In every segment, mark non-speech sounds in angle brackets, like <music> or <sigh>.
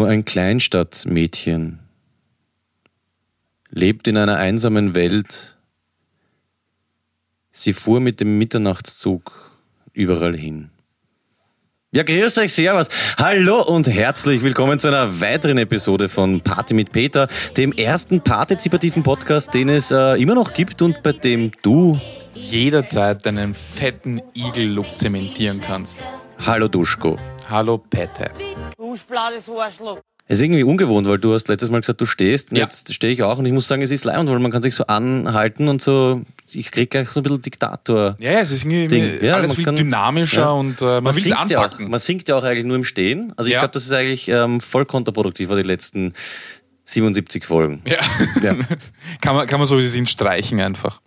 nur ein Kleinstadtmädchen, lebt in einer einsamen Welt. Sie fuhr mit dem Mitternachtszug überall hin. Ja, grüß euch, servus. Hallo und herzlich willkommen zu einer weiteren Episode von Party mit Peter, dem ersten partizipativen Podcast, den es äh, immer noch gibt und bei dem du jederzeit deinen fetten Igel-Look zementieren kannst. Hallo Duschko. Hallo Pette. Es ist irgendwie ungewohnt, weil du hast letztes Mal gesagt, du stehst. Und Ja. Jetzt stehe ich auch und ich muss sagen, es ist leibend, weil man kann sich so anhalten und so. Ich krieg gleich so ein bisschen Diktator. Ja, ja, es ist irgendwie Ding. Ja, alles man viel kann- dynamischer ja. und äh, man, will es singt ja auch, anpacken. man singt ja auch eigentlich nur im Stehen. Also ich glaube, das ist eigentlich ähm, voll kontraproduktiv für die letzten 77 Folgen. ja. Ja. <laughs> kann, man, kann man so wie sie sind streichen einfach.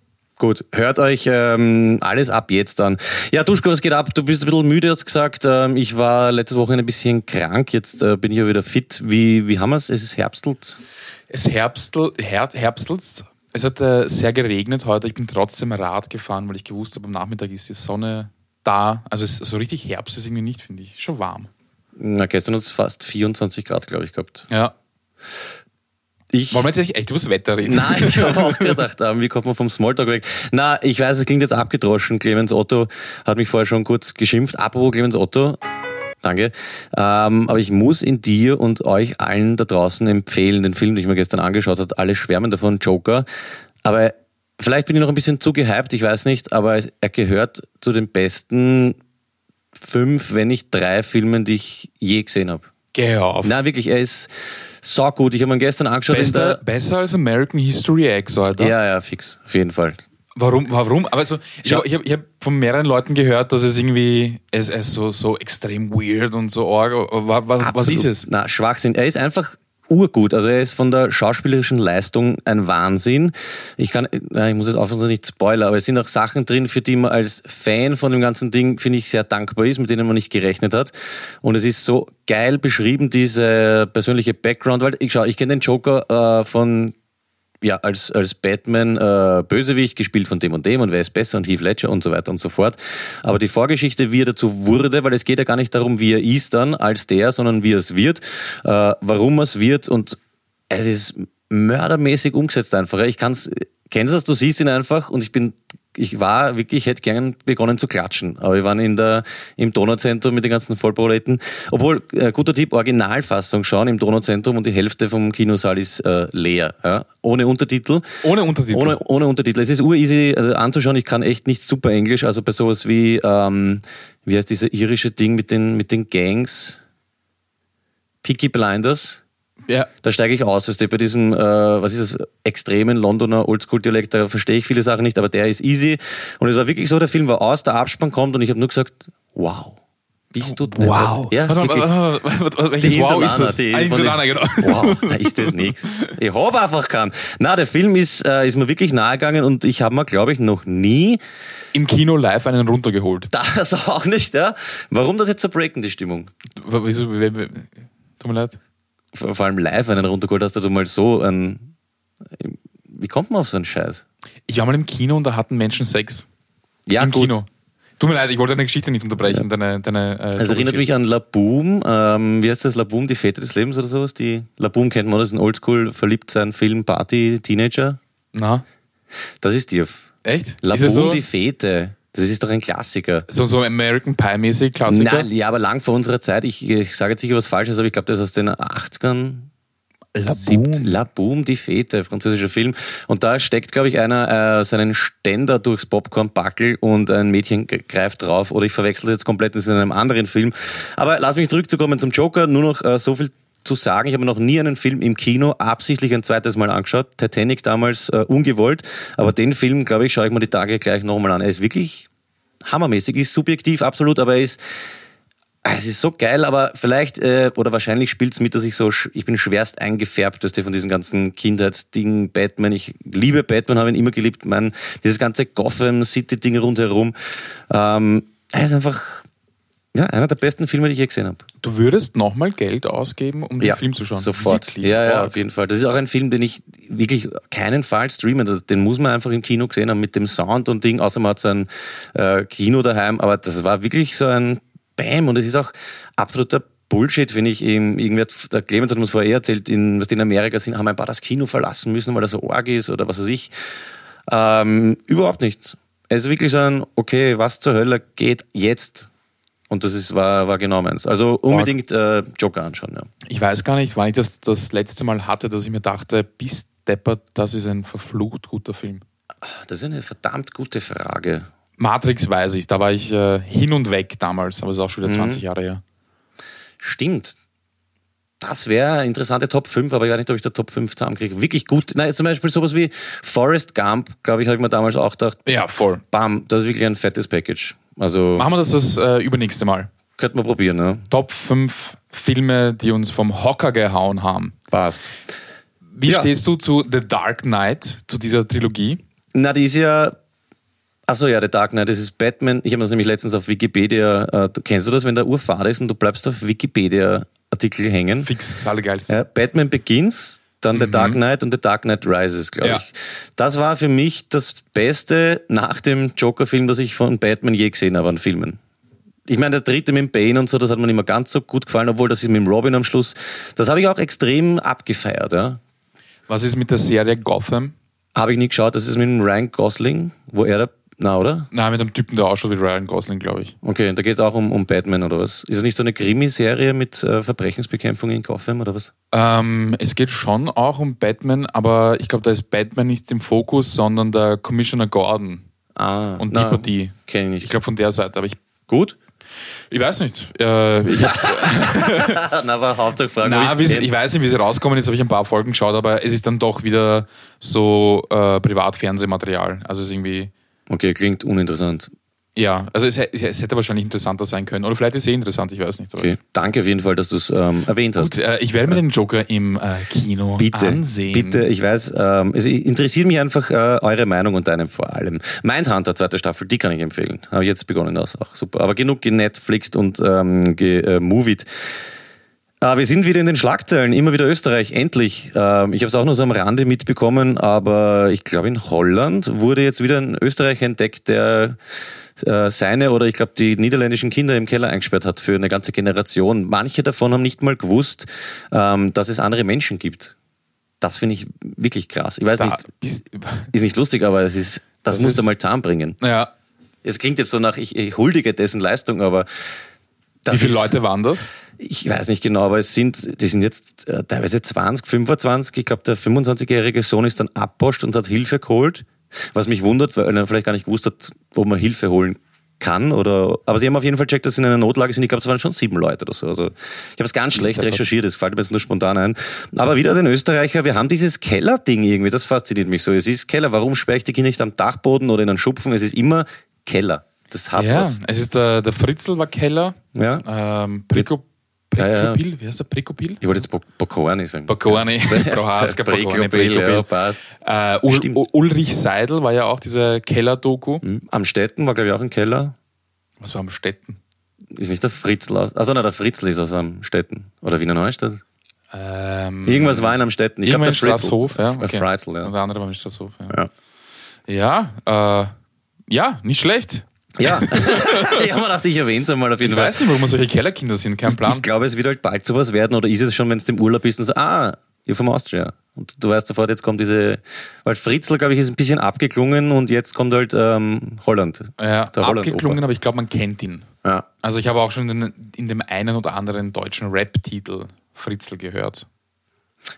Gut, hört euch ähm, alles ab jetzt an. Ja, Duschko, was geht ab? Du bist ein bisschen müde, hast gesagt. Ähm, ich war letzte Woche ein bisschen krank, jetzt äh, bin ich ja wieder fit. Wie, wie haben wir es? Es ist herbstelt. Es herbstel, her, herbstelt. Es hat äh, sehr geregnet heute. Ich bin trotzdem Rad gefahren, weil ich gewusst habe, am Nachmittag ist die Sonne da. Also es, so richtig Herbst ist irgendwie nicht, finde ich. Schon warm. Na, gestern hat es fast 24 Grad, glaube ich, gehabt. Ja. Ich, Wollen wir jetzt echt, echt über das Wetter reden? Nein, ich habe <laughs> auch gedacht, wie kommt man vom Smalltalk weg? Na, ich weiß, es klingt jetzt abgedroschen. Clemens Otto hat mich vorher schon kurz geschimpft. Apropos Clemens Otto, danke. Ähm, aber ich muss in dir und euch allen da draußen empfehlen, den Film, den ich mir gestern angeschaut habe. Alle schwärmen davon, Joker. Aber vielleicht bin ich noch ein bisschen zu gehypt, ich weiß nicht, aber er gehört zu den besten fünf, wenn nicht drei Filmen, die ich je gesehen habe. Geh auf. Na, wirklich, er ist saugut. Ich habe ihn gestern angeschaut. in Besser, als American History X, oder? ja, ja, fix, auf jeden Fall. Warum? Warum? Aber so, ich habe hab, hab von mehreren Leuten gehört, dass es irgendwie es, es so, so extrem weird und so arg. Was, was, was ist es? Na, Schwachsinn. Er ist einfach urgut. Also er ist von der schauspielerischen Leistung ein Wahnsinn. Ich kann, ich muss jetzt aufpassen, dass ich nicht spoiler, aber es sind auch Sachen drin, für die man als Fan von dem ganzen Ding, finde ich, sehr dankbar ist, mit denen man nicht gerechnet hat. Und es ist so geil beschrieben, diese persönliche Background, weil ich schau, ich kenne den Joker äh, von ja, als, als Batman äh, Bösewicht, gespielt von dem und dem und wer ist besser und Heath Ledger und so weiter und so fort. Aber die Vorgeschichte, wie er dazu wurde, weil es geht ja gar nicht darum, wie er ist dann als der, sondern wie er es wird, äh, warum er es wird und es ist mördermäßig umgesetzt einfach. Ich kann's, kennst du das, du siehst ihn einfach und ich bin, ich war wirklich, ich hätte gern begonnen zu klatschen, aber wir waren in der, im Donauzentrum mit den ganzen Vollproleten. Obwohl, äh, guter Tipp, Originalfassung schauen im Donauzentrum und die Hälfte vom Kinosaal ist äh, leer, ja? ohne Untertitel. Ohne Untertitel. Ohne, ohne Untertitel. Es ist ureasy also anzuschauen. Ich kann echt nicht super Englisch. Also bei sowas wie, ähm, wie heißt diese irische Ding mit den, mit den Gangs? Peaky Blinders. Ja. Da steige ich aus. Weißt du, bei diesem, äh, was ist das, extremen Londoner Oldschool-Dialekt, da verstehe ich viele Sachen nicht, aber der ist easy. Und es war wirklich so, der Film war aus, der Abspann kommt und ich habe nur gesagt, wow. Bist du Wow. Ja, warte, mal, warte, welches Wow ist Insulaner, das? die ah, den- genau. Wow, da ist das nichts. Ich hab einfach keinen. Na, der Film ist, äh, ist mir wirklich nahe gegangen und ich habe mir, glaube ich, noch nie, Im Kino live einen runtergeholt. das <laughs> auch nicht, ja. Warum das jetzt so breaken, die Stimmung? Wieso? Tut mir leid. Vor allem live einen runtergeholt hast du mal so ein, wie kommt man auf so einen Scheiß? Ich war mal im Kino und da hatten Menschen Sex. Ja, Im gut. Kino. Tut mir leid, ich wollte deine Geschichte nicht unterbrechen. Deine, deine, äh, Also erinnert mich an Laboom, ähm, wie heißt das, Laboom, die Väter des Lebens oder sowas? Die Laboom kennt man, das ist ein Oldschool, verliebt sein Film, Party, Teenager. Na, Das ist die. echt? Laboom, so, die Fete. Das ist doch ein Klassiker. so, so American Pie-mäßig Klassiker? Nein, ja, aber lang vor unserer Zeit. Ich, ich sage jetzt sicher was Falsches, aber ich glaube, das ist aus den 80ern. Siebt- La Boom, die Fete, französischer Film. Und da steckt, glaube ich, einer äh, seinen Ständer durchs Popcorn-Backel und ein Mädchen greift drauf. Oder ich verwechsel das jetzt komplett, das ist in einem anderen Film. Aber lass mich zurückzukommen zum Joker. Nur noch äh, so viel zu sagen. Ich habe noch nie einen Film im Kino absichtlich ein zweites Mal angeschaut. Titanic damals äh, ungewollt. Aber den Film, glaube ich, schaue ich mir die Tage gleich nochmal an. Er ist wirklich hammermäßig, ist subjektiv absolut, aber er ist Ah, es ist so geil, aber vielleicht äh, oder wahrscheinlich spielt es mit, dass ich so, ich bin schwerst eingefärbt weißt du, von diesen ganzen Kindheitsdingen, Batman. Ich liebe Batman, habe ihn immer geliebt. Mein, dieses ganze Gotham City-Ding rundherum. Ähm, er ist einfach ja, einer der besten Filme, die ich je gesehen habe. Du würdest nochmal Geld ausgeben, um den Ja, Film zu schauen? Sofort. Wirklich? Ja, ja, auf jeden Fall. Das ist auch ein Film, den ich wirklich keinenfalls streamen. Das- Den muss man einfach im Kino gesehen haben mit dem Sound und Ding. Außer man hat so ein äh, Kino daheim. Aber das war wirklich so ein Bam. Und es ist auch absoluter Bullshit, finde ich. Eben, irgendwer, der Clemens hat uns vorher eh erzählt, in, was die in Amerika sind, haben ein paar das Kino verlassen müssen, weil er so arg ist oder was weiß ich. Ähm, überhaupt nicht. Es ist wirklich so ein, okay, was zur Hölle geht jetzt? Und das ist, war, war genau meins. Also unbedingt äh, Joker anschauen, ja. Ich weiß gar nicht, wann ich das das letzte Mal hatte, dass ich mir dachte, bis deppert, das ist ein verflucht guter Film. Das ist eine verdammt gute Frage. Matrix weiß ich, da war ich äh, hin und weg damals, aber es ist auch schon wieder 20 Jahre her. Stimmt. Das wäre eine interessante Top 5, aber ich weiß nicht, ob ich der Top 5 zusammenkriege. Wirklich gut. Nein, zum Beispiel sowas wie Forrest Gump, glaube ich, habe ich mir damals auch gedacht, Ja, voll. bam, das ist wirklich ein fettes Package. Also Machen wir das das äh, übernächste Mal. könnte man probieren, ne? Top 5 Filme, die uns vom Hocker gehauen haben. Passt. Wie Ja. stehst du zu The Dark Knight, zu dieser Trilogie? Na, die ist ja. Achso, ja, der Dark Knight, das ist Batman. Ich habe das nämlich letztens auf Wikipedia. Äh, du- kennst du das, wenn der Urfahrt ist und du bleibst auf Wikipedia-Artikel hängen? Fix, das allergeilste. Ja, Batman Begins, dann The Dark Knight und The Dark Knight Rises, glaube Ja. ich. Das war für mich das Beste nach dem Joker-Film, das ich von Batman je gesehen habe an Filmen. Ich meine, der dritte mit dem Bane und so, das hat mir nicht mehr ganz so gut gefallen, obwohl das ist mit dem Robin am Schluss. Das habe ich auch extrem abgefeiert, ja. Was ist mit der Serie Gotham? Habe ich nie geschaut, das ist mit dem Ryan Gosling, wo er da, na, oder? Nein, mit einem Typen, der ausschaut wie Ryan Gosling, glaube ich. Okay, da geht es auch um, um Batman oder was? Ist es nicht so eine Krimiserie mit äh, Verbrechensbekämpfung in Gotham oder was? Ähm, es geht schon auch um Batman, aber ich glaube, da ist Batman nicht im Fokus, sondern der Commissioner Gordon Ah, und na, die Partie. Kenn ich Ich nicht. glaube von der Seite, aber ich, Gut? ich weiß nicht. Äh, ich, <laughs> na, aber Hauptsache Fragen. na, ich kenn. weiß nicht, wie sie rauskommen. Jetzt habe ich ein paar Folgen geschaut, aber es ist dann doch wieder so äh, Privatfernsehmaterial. Also es ist irgendwie, Okay, klingt uninteressant. ja, also es, es hätte wahrscheinlich interessanter sein können. Oder vielleicht ist es eh interessant, ich weiß nicht. Okay, danke auf jeden Fall, dass du es ähm, erwähnt hast. Gut, äh, ich werde mir den Joker im äh, Kino Bitte, ansehen. bitte, ich weiß, ähm, es interessiert mich einfach äh, eure Meinung und deine vor allem. Mindhunter, zweite Staffel, die kann ich empfehlen. Habe ich jetzt begonnen, das auch super. Aber genug genetflixt und ähm, gemovied. Äh, wir sind wieder in den Schlagzeilen, immer wieder Österreich, endlich. Ähm, ich habe es auch nur so am Rande mitbekommen, aber ich glaube in Holland wurde jetzt wieder ein Österreicher entdeckt, der äh, seine oder ich glaube die niederländischen Kinder im Keller eingesperrt hat für eine ganze Generation. Manche davon haben nicht mal gewusst, ähm, dass es andere Menschen gibt. Das finde ich wirklich krass. Ich weiß Da, nicht, bist, ist nicht lustig, aber es ist, das, Das musst du ist- mal zusammenbringen. ja, Es klingt jetzt so nach, ich, ich huldige dessen Leistung, aber das wie viele ist- Leute waren das? ich weiß nicht genau, aber es sind, die sind jetzt äh, teilweise 20, 25. Ich glaube, der 25-jährige Sohn ist dann abposcht und hat Hilfe geholt. Was mich wundert, weil er vielleicht gar nicht gewusst hat, ob man Hilfe holen kann. Oder, aber sie haben auf jeden Fall checkt, dass sie in einer Notlage sind. Ich glaube, es waren schon sieben Leute oder so. Also, ich habe es ganz schlecht recherchiert, das fällt mir jetzt nur spontan ein. Aber wieder den Österreicher, wir haben dieses Keller-Ding irgendwie, das fasziniert mich so. Es ist Keller, warum sperre ich die Kinder nicht am Dachboden oder in einen Schupfen? Es ist immer Keller. Das hat Ja, was. es ist der, der Fritzl war Keller. Ja. Ähm, Prico, Ja, ja. Prikopil, wie heißt der? Prikopil? Ich wollte jetzt Bo- Bokorni sagen. Bokorni, <laughs> Prohaska, ja, Prikopil. Äh, Ul Stimmt. U- Ulrich Seidel war ja auch diese Keller-Doku. Hm. Am Städten war, glaube ich, auch ein Keller. Was war am Städten? Ist nicht der Fritzl aus. Also, nein, der Fritzl ist aus am Städten. Oder Wiener Neustadt. Ähm, Irgendwas war in am Städten. Ich glaube, der. Straßhof, ja. Äh, Fritzl, ja. Und der andere war in Straßhof, ja. Ja. Ja, äh, ja, nicht schlecht. Ja. <laughs> ich habe mir gedacht, ich erwähne es einmal auf jeden Ich Fall. weiß nicht, warum wir solche Kellerkinder sind, kein Plan. Ich glaube, es wird halt bald sowas werden. Oder ist es schon, wenn du im Urlaub bist und so, ah, you're from Austria. Und du weißt sofort, jetzt kommt diese, weil Fritzl, glaube ich, ist ein bisschen abgeklungen und jetzt kommt halt ähm, Holland. Ja, abgeklungen, aber ich glaube, man kennt ihn. Ja. Also ich habe auch schon in, in dem einen oder anderen deutschen Rap-Titel Fritzl gehört.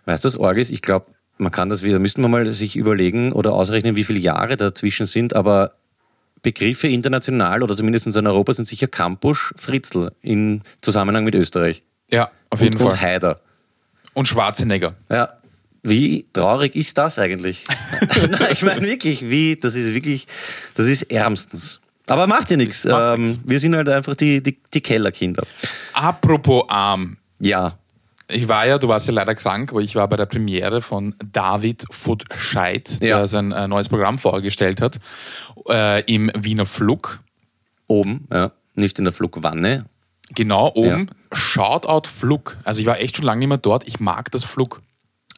Weißt du, was arg ist? Ich glaube, man kann das wieder, müssten wir mal sich überlegen oder ausrechnen, wie viele Jahre dazwischen sind, aber Begriffe international oder zumindest in Europa sind sicher Campus, Fritzl im Zusammenhang mit Österreich. Ja, auf jeden und, Fall. Und Haider. Und Schwarzenegger. Ja. Wie traurig ist das eigentlich? <laughs> <laughs> Nein, ich meine wirklich, wie, das ist wirklich, das ist ärmstens. Aber macht ja nichts. Ähm, wir sind halt einfach die, die, die Kellerkinder. Apropos arm. Ja. Ich war ja, du warst ja leider krank, aber ich war bei der Premiere von David Futscheit, der Ja. sein äh, neues Programm vorgestellt hat, äh, im Wiener Flug. Oben, ja. Nicht in der Flugwanne. Genau oben. Shoutout Flug. Also ich war echt schon lange nicht mehr dort. Ich mag das Flug.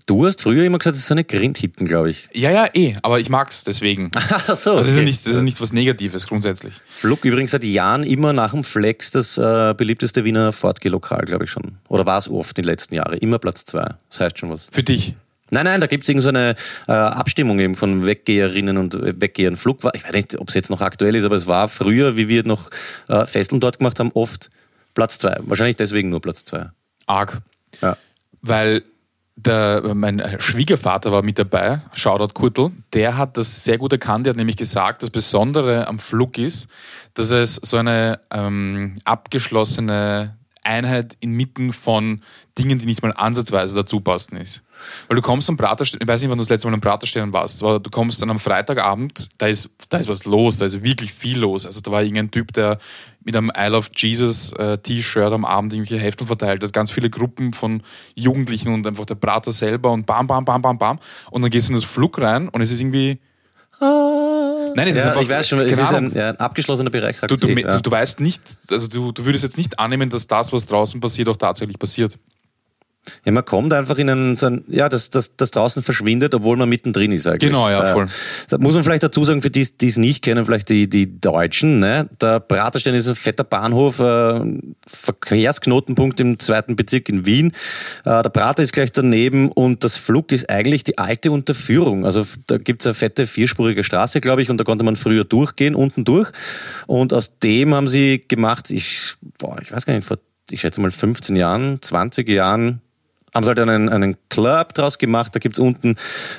Du hast früher immer gesagt, das ist eine Grindhitten, glaube ich. Ja, ja, eh, aber ich mag's deswegen. <laughs> Ach so, Also das ist ja okay. nicht, das ist ja nicht was Negatives grundsätzlich. Flug übrigens seit Jahren immer nach dem Flex das äh, beliebteste Wiener Fortgeh-Lokal, glaube ich schon. Oder war es oft in den letzten Jahren. Immer Platz zwei. Das heißt schon was. Für dich. Nein, nein, da gibt es irgend so eine äh, Abstimmung eben von Weggeherinnen und Weggehern. Flug war, ich weiß nicht, ob es jetzt noch aktuell ist, aber es war früher, wie wir noch äh, Festeln dort gemacht haben, oft Platz zwei. Wahrscheinlich deswegen nur Platz zwei. Arg. Ja. Weil der, mein Schwiegervater war mit dabei, Shoutout Kurtel, der hat das sehr gut erkannt. Der hat nämlich gesagt, das Besondere am Flug ist, dass es so eine ähm, abgeschlossene Einheit inmitten von Dingen, die nicht mal ansatzweise dazu passen ist. Weil du kommst am Praterstern, ich weiß nicht, wann du das letzte Mal am Praterstern warst, aber du kommst dann am Freitagabend, da ist, da ist was los, da ist wirklich viel los. Also da war irgendein Typ, der mit einem I Love Jesus äh, T-Shirt am Abend irgendwelche Heftel verteilt hat, ganz viele Gruppen von Jugendlichen und einfach der Prater selber und bam, bam, bam, bam, bam. Und dann gehst du in das Flug rein und es ist irgendwie. Nein, es ist Ja, einfach. ich weiß schon, es ist ein, ja, ein abgeschlossener Bereich, sagt Du, du, du, ja. du weißt nicht, also du, du würdest jetzt nicht annehmen, dass das, was draußen passiert, auch tatsächlich passiert. Ja, man kommt einfach in einen, so ein, ja, das, das, das draußen verschwindet, obwohl man mittendrin ist eigentlich. Genau, ja, Äh, voll. Da muss man vielleicht dazu sagen, für die, die es nicht kennen, vielleicht die, die Deutschen, ne? Der Praterstein ist ein fetter Bahnhof, äh, Verkehrsknotenpunkt im zweiten Bezirk in Wien. Äh, der Prater ist gleich daneben und das Flug ist eigentlich die alte Unterführung. Also da gibt's eine fette vierspurige Straße, glaube ich, und da konnte man früher durchgehen, unten durch. Und aus dem haben sie gemacht, ich, boah, ich weiß gar nicht, vor, ich schätze mal 15 Jahren, 20 Jahren, haben sie halt einen, einen Club draus gemacht. Da gibt's unten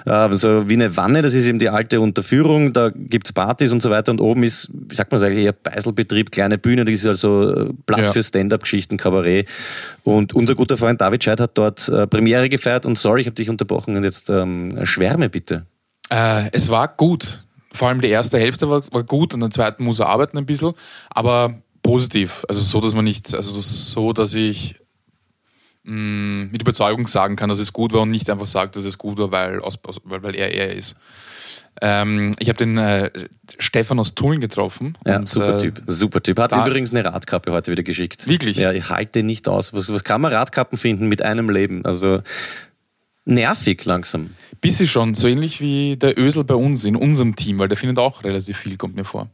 äh, so wie eine Wanne, das ist eben die alte Unterführung. Da gibt's Partys und so weiter. Und oben ist, wie sagt man das eigentlich, eher Beiselbetrieb, kleine Bühne. Das ist also äh, Platz Ja. für Stand-up-Geschichten, Kabarett. Und unser guter Freund David Scheid hat dort äh, Premiere gefeiert. Und sorry, ich habe dich unterbrochen. Und jetzt ähm, schwärme bitte. Äh, es war gut. Vor allem die erste Hälfte war, war gut und den zweiten muss er arbeiten ein bisschen, aber positiv. Also so, dass man nicht, also so, dass ich mh, mit Überzeugung sagen kann, dass es gut war und nicht einfach sagt, dass es gut war, weil, aus, weil, weil er er ist. Ähm, ich habe den äh, Stefan aus Tulln getroffen. Ja, und, super äh, Typ. Super Typ. Hat übrigens eine Radkappe heute wieder geschickt. Wirklich? Ja, ich halte nicht aus. Was, was kann man Radkappen finden mit einem Leben? Also nervig langsam. Bisschen schon, so ähnlich wie der Ösel bei uns in unserem Team, weil der findet auch relativ viel, kommt mir vor.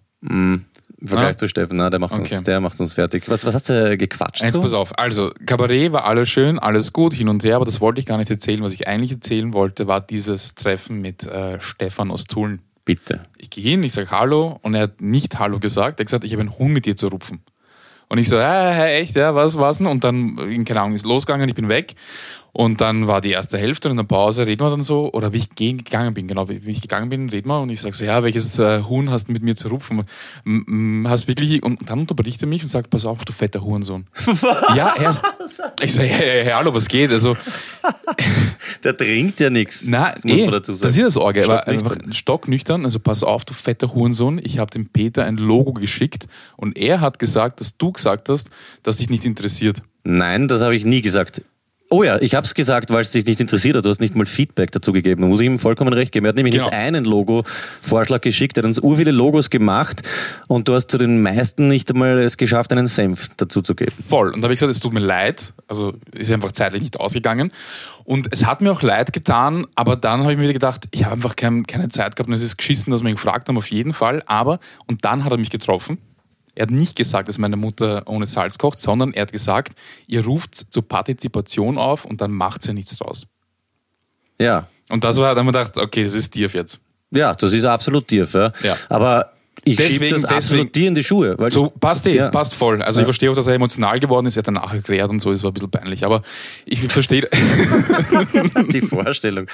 Im Vergleich Ja. zu Steffen, na, der, macht Okay. uns, der macht uns fertig. Was, was hast du gequatscht? Jetzt so? pass auf. Also, Kabarett war alles schön, alles gut, hin und her, aber das wollte ich gar nicht erzählen. Was ich eigentlich erzählen wollte, war dieses Treffen mit äh, Stefan aus Tulln. Bitte. Ich gehe hin, ich sage Hallo und er hat nicht Hallo gesagt. Er hat gesagt, ich habe einen Hund mit dir zu rupfen. Und ich so, äh, echt, ja, was, was denn? Und dann, äh, keine Ahnung, ist losgegangen, ich bin weg. Und dann war die erste Hälfte und in der Pause reden wir dann so, oder wie ich gegangen bin, genau, wie ich gegangen bin, reden wir und ich sage so, ja, welches äh, Huhn hast du mit mir zu rupfen? M- Hast wirklich, und dann unterbricht er mich und sagt, pass auf, du fetter Hurensohn. ja, erst, ich sage, hey, hey, hallo, was geht? Also, Der trinkt ja nichts. na, das muss eh, man dazu sagen. Das ist das Orge. Er war Stocknüchtern. einfach stocknüchtern. Also pass auf, du fetter Hurensohn. Ich habe dem Peter ein Logo geschickt und er hat gesagt, dass du gesagt hast, dass dich nicht interessiert. Nein, das habe ich nie gesagt. Oh ja, ich habe es gesagt, weil es dich nicht interessiert hat. Du hast nicht mal Feedback dazu gegeben. Da muss ich ihm vollkommen recht geben. Er hat nämlich Genau. nicht einen Logo-Vorschlag geschickt. Er hat uns ur viele Logos gemacht und du hast zu den meisten nicht einmal es geschafft, einen Senf dazu zu geben. Voll. Und da habe ich gesagt, es tut mir leid. Also ist einfach zeitlich nicht ausgegangen. Und es hat mir auch leid getan, aber dann habe ich mir wieder gedacht, ich habe einfach kein, keine Zeit gehabt und es ist geschissen, dass wir ihn gefragt haben, auf jeden Fall. Aber, und dann hat er mich getroffen. Er hat nicht gesagt, dass meine Mutter ohne Salz kocht, sondern er hat gesagt, ihr ruft zur Partizipation auf und dann macht ihr nichts draus. Ja, Und das war, dann haben wir gedacht, okay, das ist Tief jetzt. ja, das ist absolut tief. Ja. Ja. Aber ich Deswegen- das deswegen- absolut dir in die Schuhe. Weil So, passt eh, Ja. passt voll. Also ich verstehe auch, dass er emotional geworden ist. Er hat danach erklärt und so, es war ein bisschen peinlich. Aber ich verstehe, <laughs> die Vorstellung.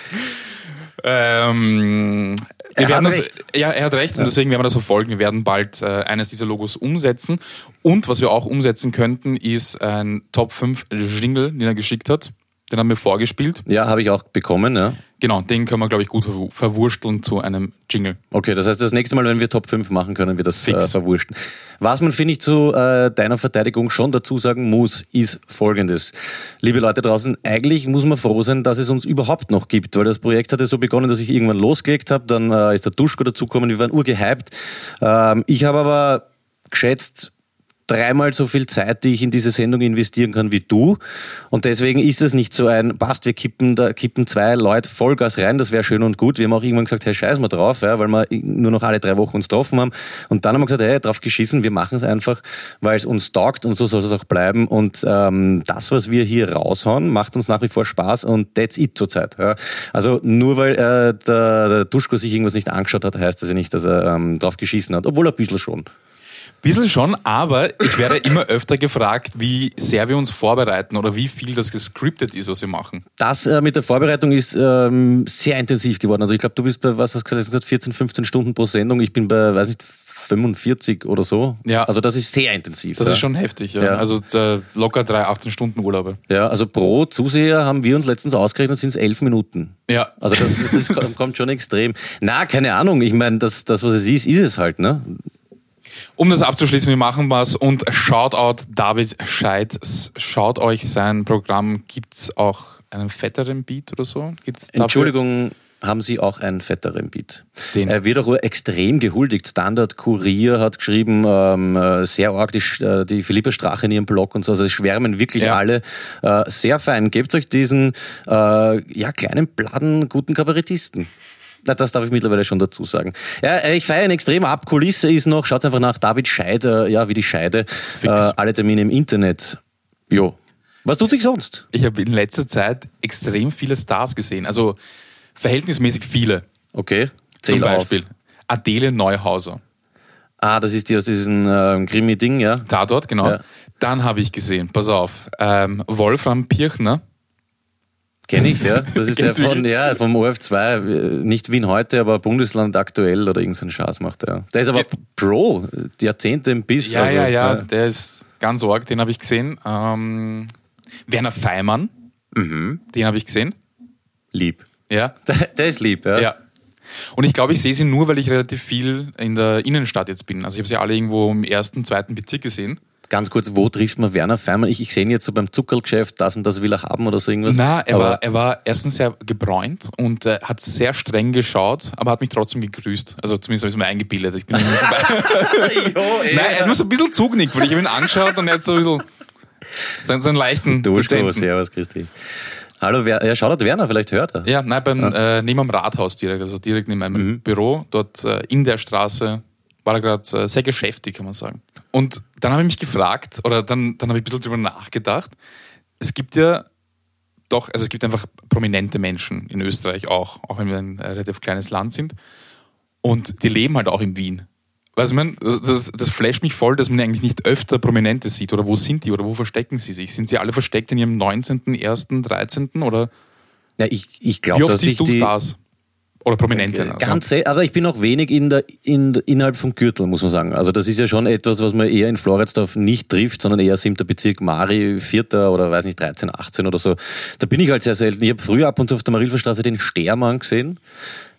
Ähm, wir Er hat das, recht. Ja, er hat recht und deswegen werden wir das verfolgen. Wir werden bald äh, eines dieser Logos umsetzen. Und was wir auch umsetzen könnten, ist ein Top 5 Jingle, den er geschickt hat. Den haben wir vorgespielt. Ja, habe ich auch bekommen. Ja. Genau, den können wir, glaube ich, gut verwu- verwursteln zu einem Jingle. Okay, das heißt, das nächste Mal, wenn wir Top 5 machen, können wir das äh, verwursten. Was man, finde ich, zu äh, deiner Verteidigung schon dazu sagen muss, ist folgendes. Liebe Leute draußen, eigentlich muss man froh sein, dass es uns überhaupt noch gibt, weil das Projekt hatte so begonnen, dass ich irgendwann losgelegt habe, dann äh, ist der Duschko dazugekommen, wir waren urgehypt. Ähm, ich habe aber geschätzt, dreimal so viel Zeit, die ich in diese Sendung investieren kann wie du. Und deswegen ist es nicht so ein, passt, wir kippen, da kippen zwei Leute Vollgas rein, das wäre schön und gut. Wir haben auch irgendwann gesagt, hey, scheiß mal drauf, ja, weil wir nur noch alle drei Wochen uns getroffen haben. Und dann haben wir gesagt, hey, drauf geschissen, wir machen es einfach, weil es uns taugt und so soll es auch bleiben. Und ähm, das, was wir hier raushauen, macht uns nach wie vor Spaß und that's it zurzeit. Ja. Also nur weil äh, der, der Duschko sich irgendwas nicht angeschaut hat, heißt das ja nicht, dass er ähm, drauf geschissen hat, obwohl er ein bisschen schon. Bisschen schon, aber ich werde immer öfter gefragt, wie sehr wir uns vorbereiten oder wie viel das gescriptet ist, was wir machen. Das äh, mit der Vorbereitung ist ähm, sehr intensiv geworden. Also ich glaube, du bist bei, was hast du gesagt, 14, 15 Stunden pro Sendung. Ich bin bei, weiß nicht, 45 oder so. Ja. Also das ist sehr intensiv. Das ja. ist schon heftig, ja. Ja. Also äh, locker drei 18 Stunden Urlaube. Ja, also pro Zuseher haben wir uns letztens ausgerechnet, sind es elf Minuten. Ja. Also das, das, das <laughs> kommt schon extrem. Na, keine Ahnung. Ich meine, das, das, was es ist, ist es halt, ne? Um das abzuschließen, wir machen was und Shoutout David Scheid. Schaut euch sein Programm. Gibt's auch einen fetteren Beat oder so? Gibt's? Entschuldigung, haben Sie auch einen fetteren Beat? Den. Er wird auch extrem gehuldigt. Standard Kurier hat geschrieben, ähm, äh, sehr arg die, äh, die Philippa Strache in ihrem Blog und so. Also es schwärmen wirklich Ja. alle. Äh, sehr fein. Gebt euch diesen äh, ja, kleinen, bladen, guten Kabarettisten. Na, Das darf ich mittlerweile schon dazu sagen. Ja, äh, ich feiere ihn extrem ab. Kulisse ist noch, schaut einfach nach David Scheid, äh, ja, wie die Scheide. Äh, alle Termine im Internet. Jo. Was tut sich sonst? Ich habe in letzter Zeit extrem viele Stars gesehen. Also verhältnismäßig viele. Okay. Zum Zähl auf. Beispiel Adele Neuhauser. Ah, das ist die aus diesem äh, Krimi-Ding, ja. Tatort, genau. Ja. Dann habe ich gesehen, pass auf, ähm, Wolfram Pirchner. Kenne ich, ja. Das ist <laughs> der von, ja, vom OF2, äh, nicht Wien heute, aber Bundesland aktuell oder irgendein Schatz macht er. Der ist aber Ja. Pro, die Jahrzehnte im Biss. Ja, also, ja, ja, der ist ganz arg, den habe ich gesehen. Ähm, Werner Feimann, Mhm. den habe ich gesehen. Lieb. Ja, <laughs> Der, der ist lieb, ja. ja. Und ich glaube, ich sehe sie nur, weil ich relativ viel in der Innenstadt jetzt bin. Also ich habe sie alle irgendwo im ersten, zweiten Bezirk gesehen. Ganz kurz, wo trifft man Werner Feimann? Ich, ich sehe ihn jetzt so beim Zuckerlgeschäft, das und das will er haben oder so irgendwas. Na, er aber, war, er war erstens sehr gebräunt und äh, hat sehr streng geschaut, aber hat mich trotzdem gegrüßt. Also zumindest habe ich es mir eingebildet. Ich bin ihm vorbei. <laughs> Jo, ey. <laughs> Nein, er hat nur so ein bisschen zugenickt, weil ich ihn angeschaut und er hat so ein bisschen so, so einen leichten Du, servus, Christi. Hallo, Wer ja, Shoutout Werner, vielleicht hört er. Ja, nein, beim, Äh, neben dem Rathaus direkt, also direkt neben meinem Mhm. Büro, dort äh, in der Straße, war er gerade äh, sehr geschäftig, kann man sagen. Und dann habe ich mich gefragt, oder dann, dann habe ich ein bisschen drüber nachgedacht. Es gibt ja doch, also es gibt einfach prominente Menschen in Österreich auch, auch wenn wir ein relativ kleines Land sind. Und die leben halt auch in Wien. Weißt du, ich meine, das, das, das flasht mich voll, dass man eigentlich nicht öfter Prominente sieht. Oder wo sind die? Oder wo verstecken sie sich? Sind sie alle versteckt in ihrem 19., 1., 13.? Oder Ja, ich ich wie glaube, oft dass ich siehst du die... Stars? Oder Prominente? also. Ganz sel- aber ich bin auch wenig in der, in, innerhalb vom Gürtel, muss man sagen. Also das ist ja schon etwas, was man eher in Floridsdorf nicht trifft, sondern eher siebter Bezirk Mari, vierter oder weiß nicht, 13, 18 oder so. Da bin ich halt sehr selten. Ich habe früher ab und zu auf der Marilferstraße den Stermann gesehen.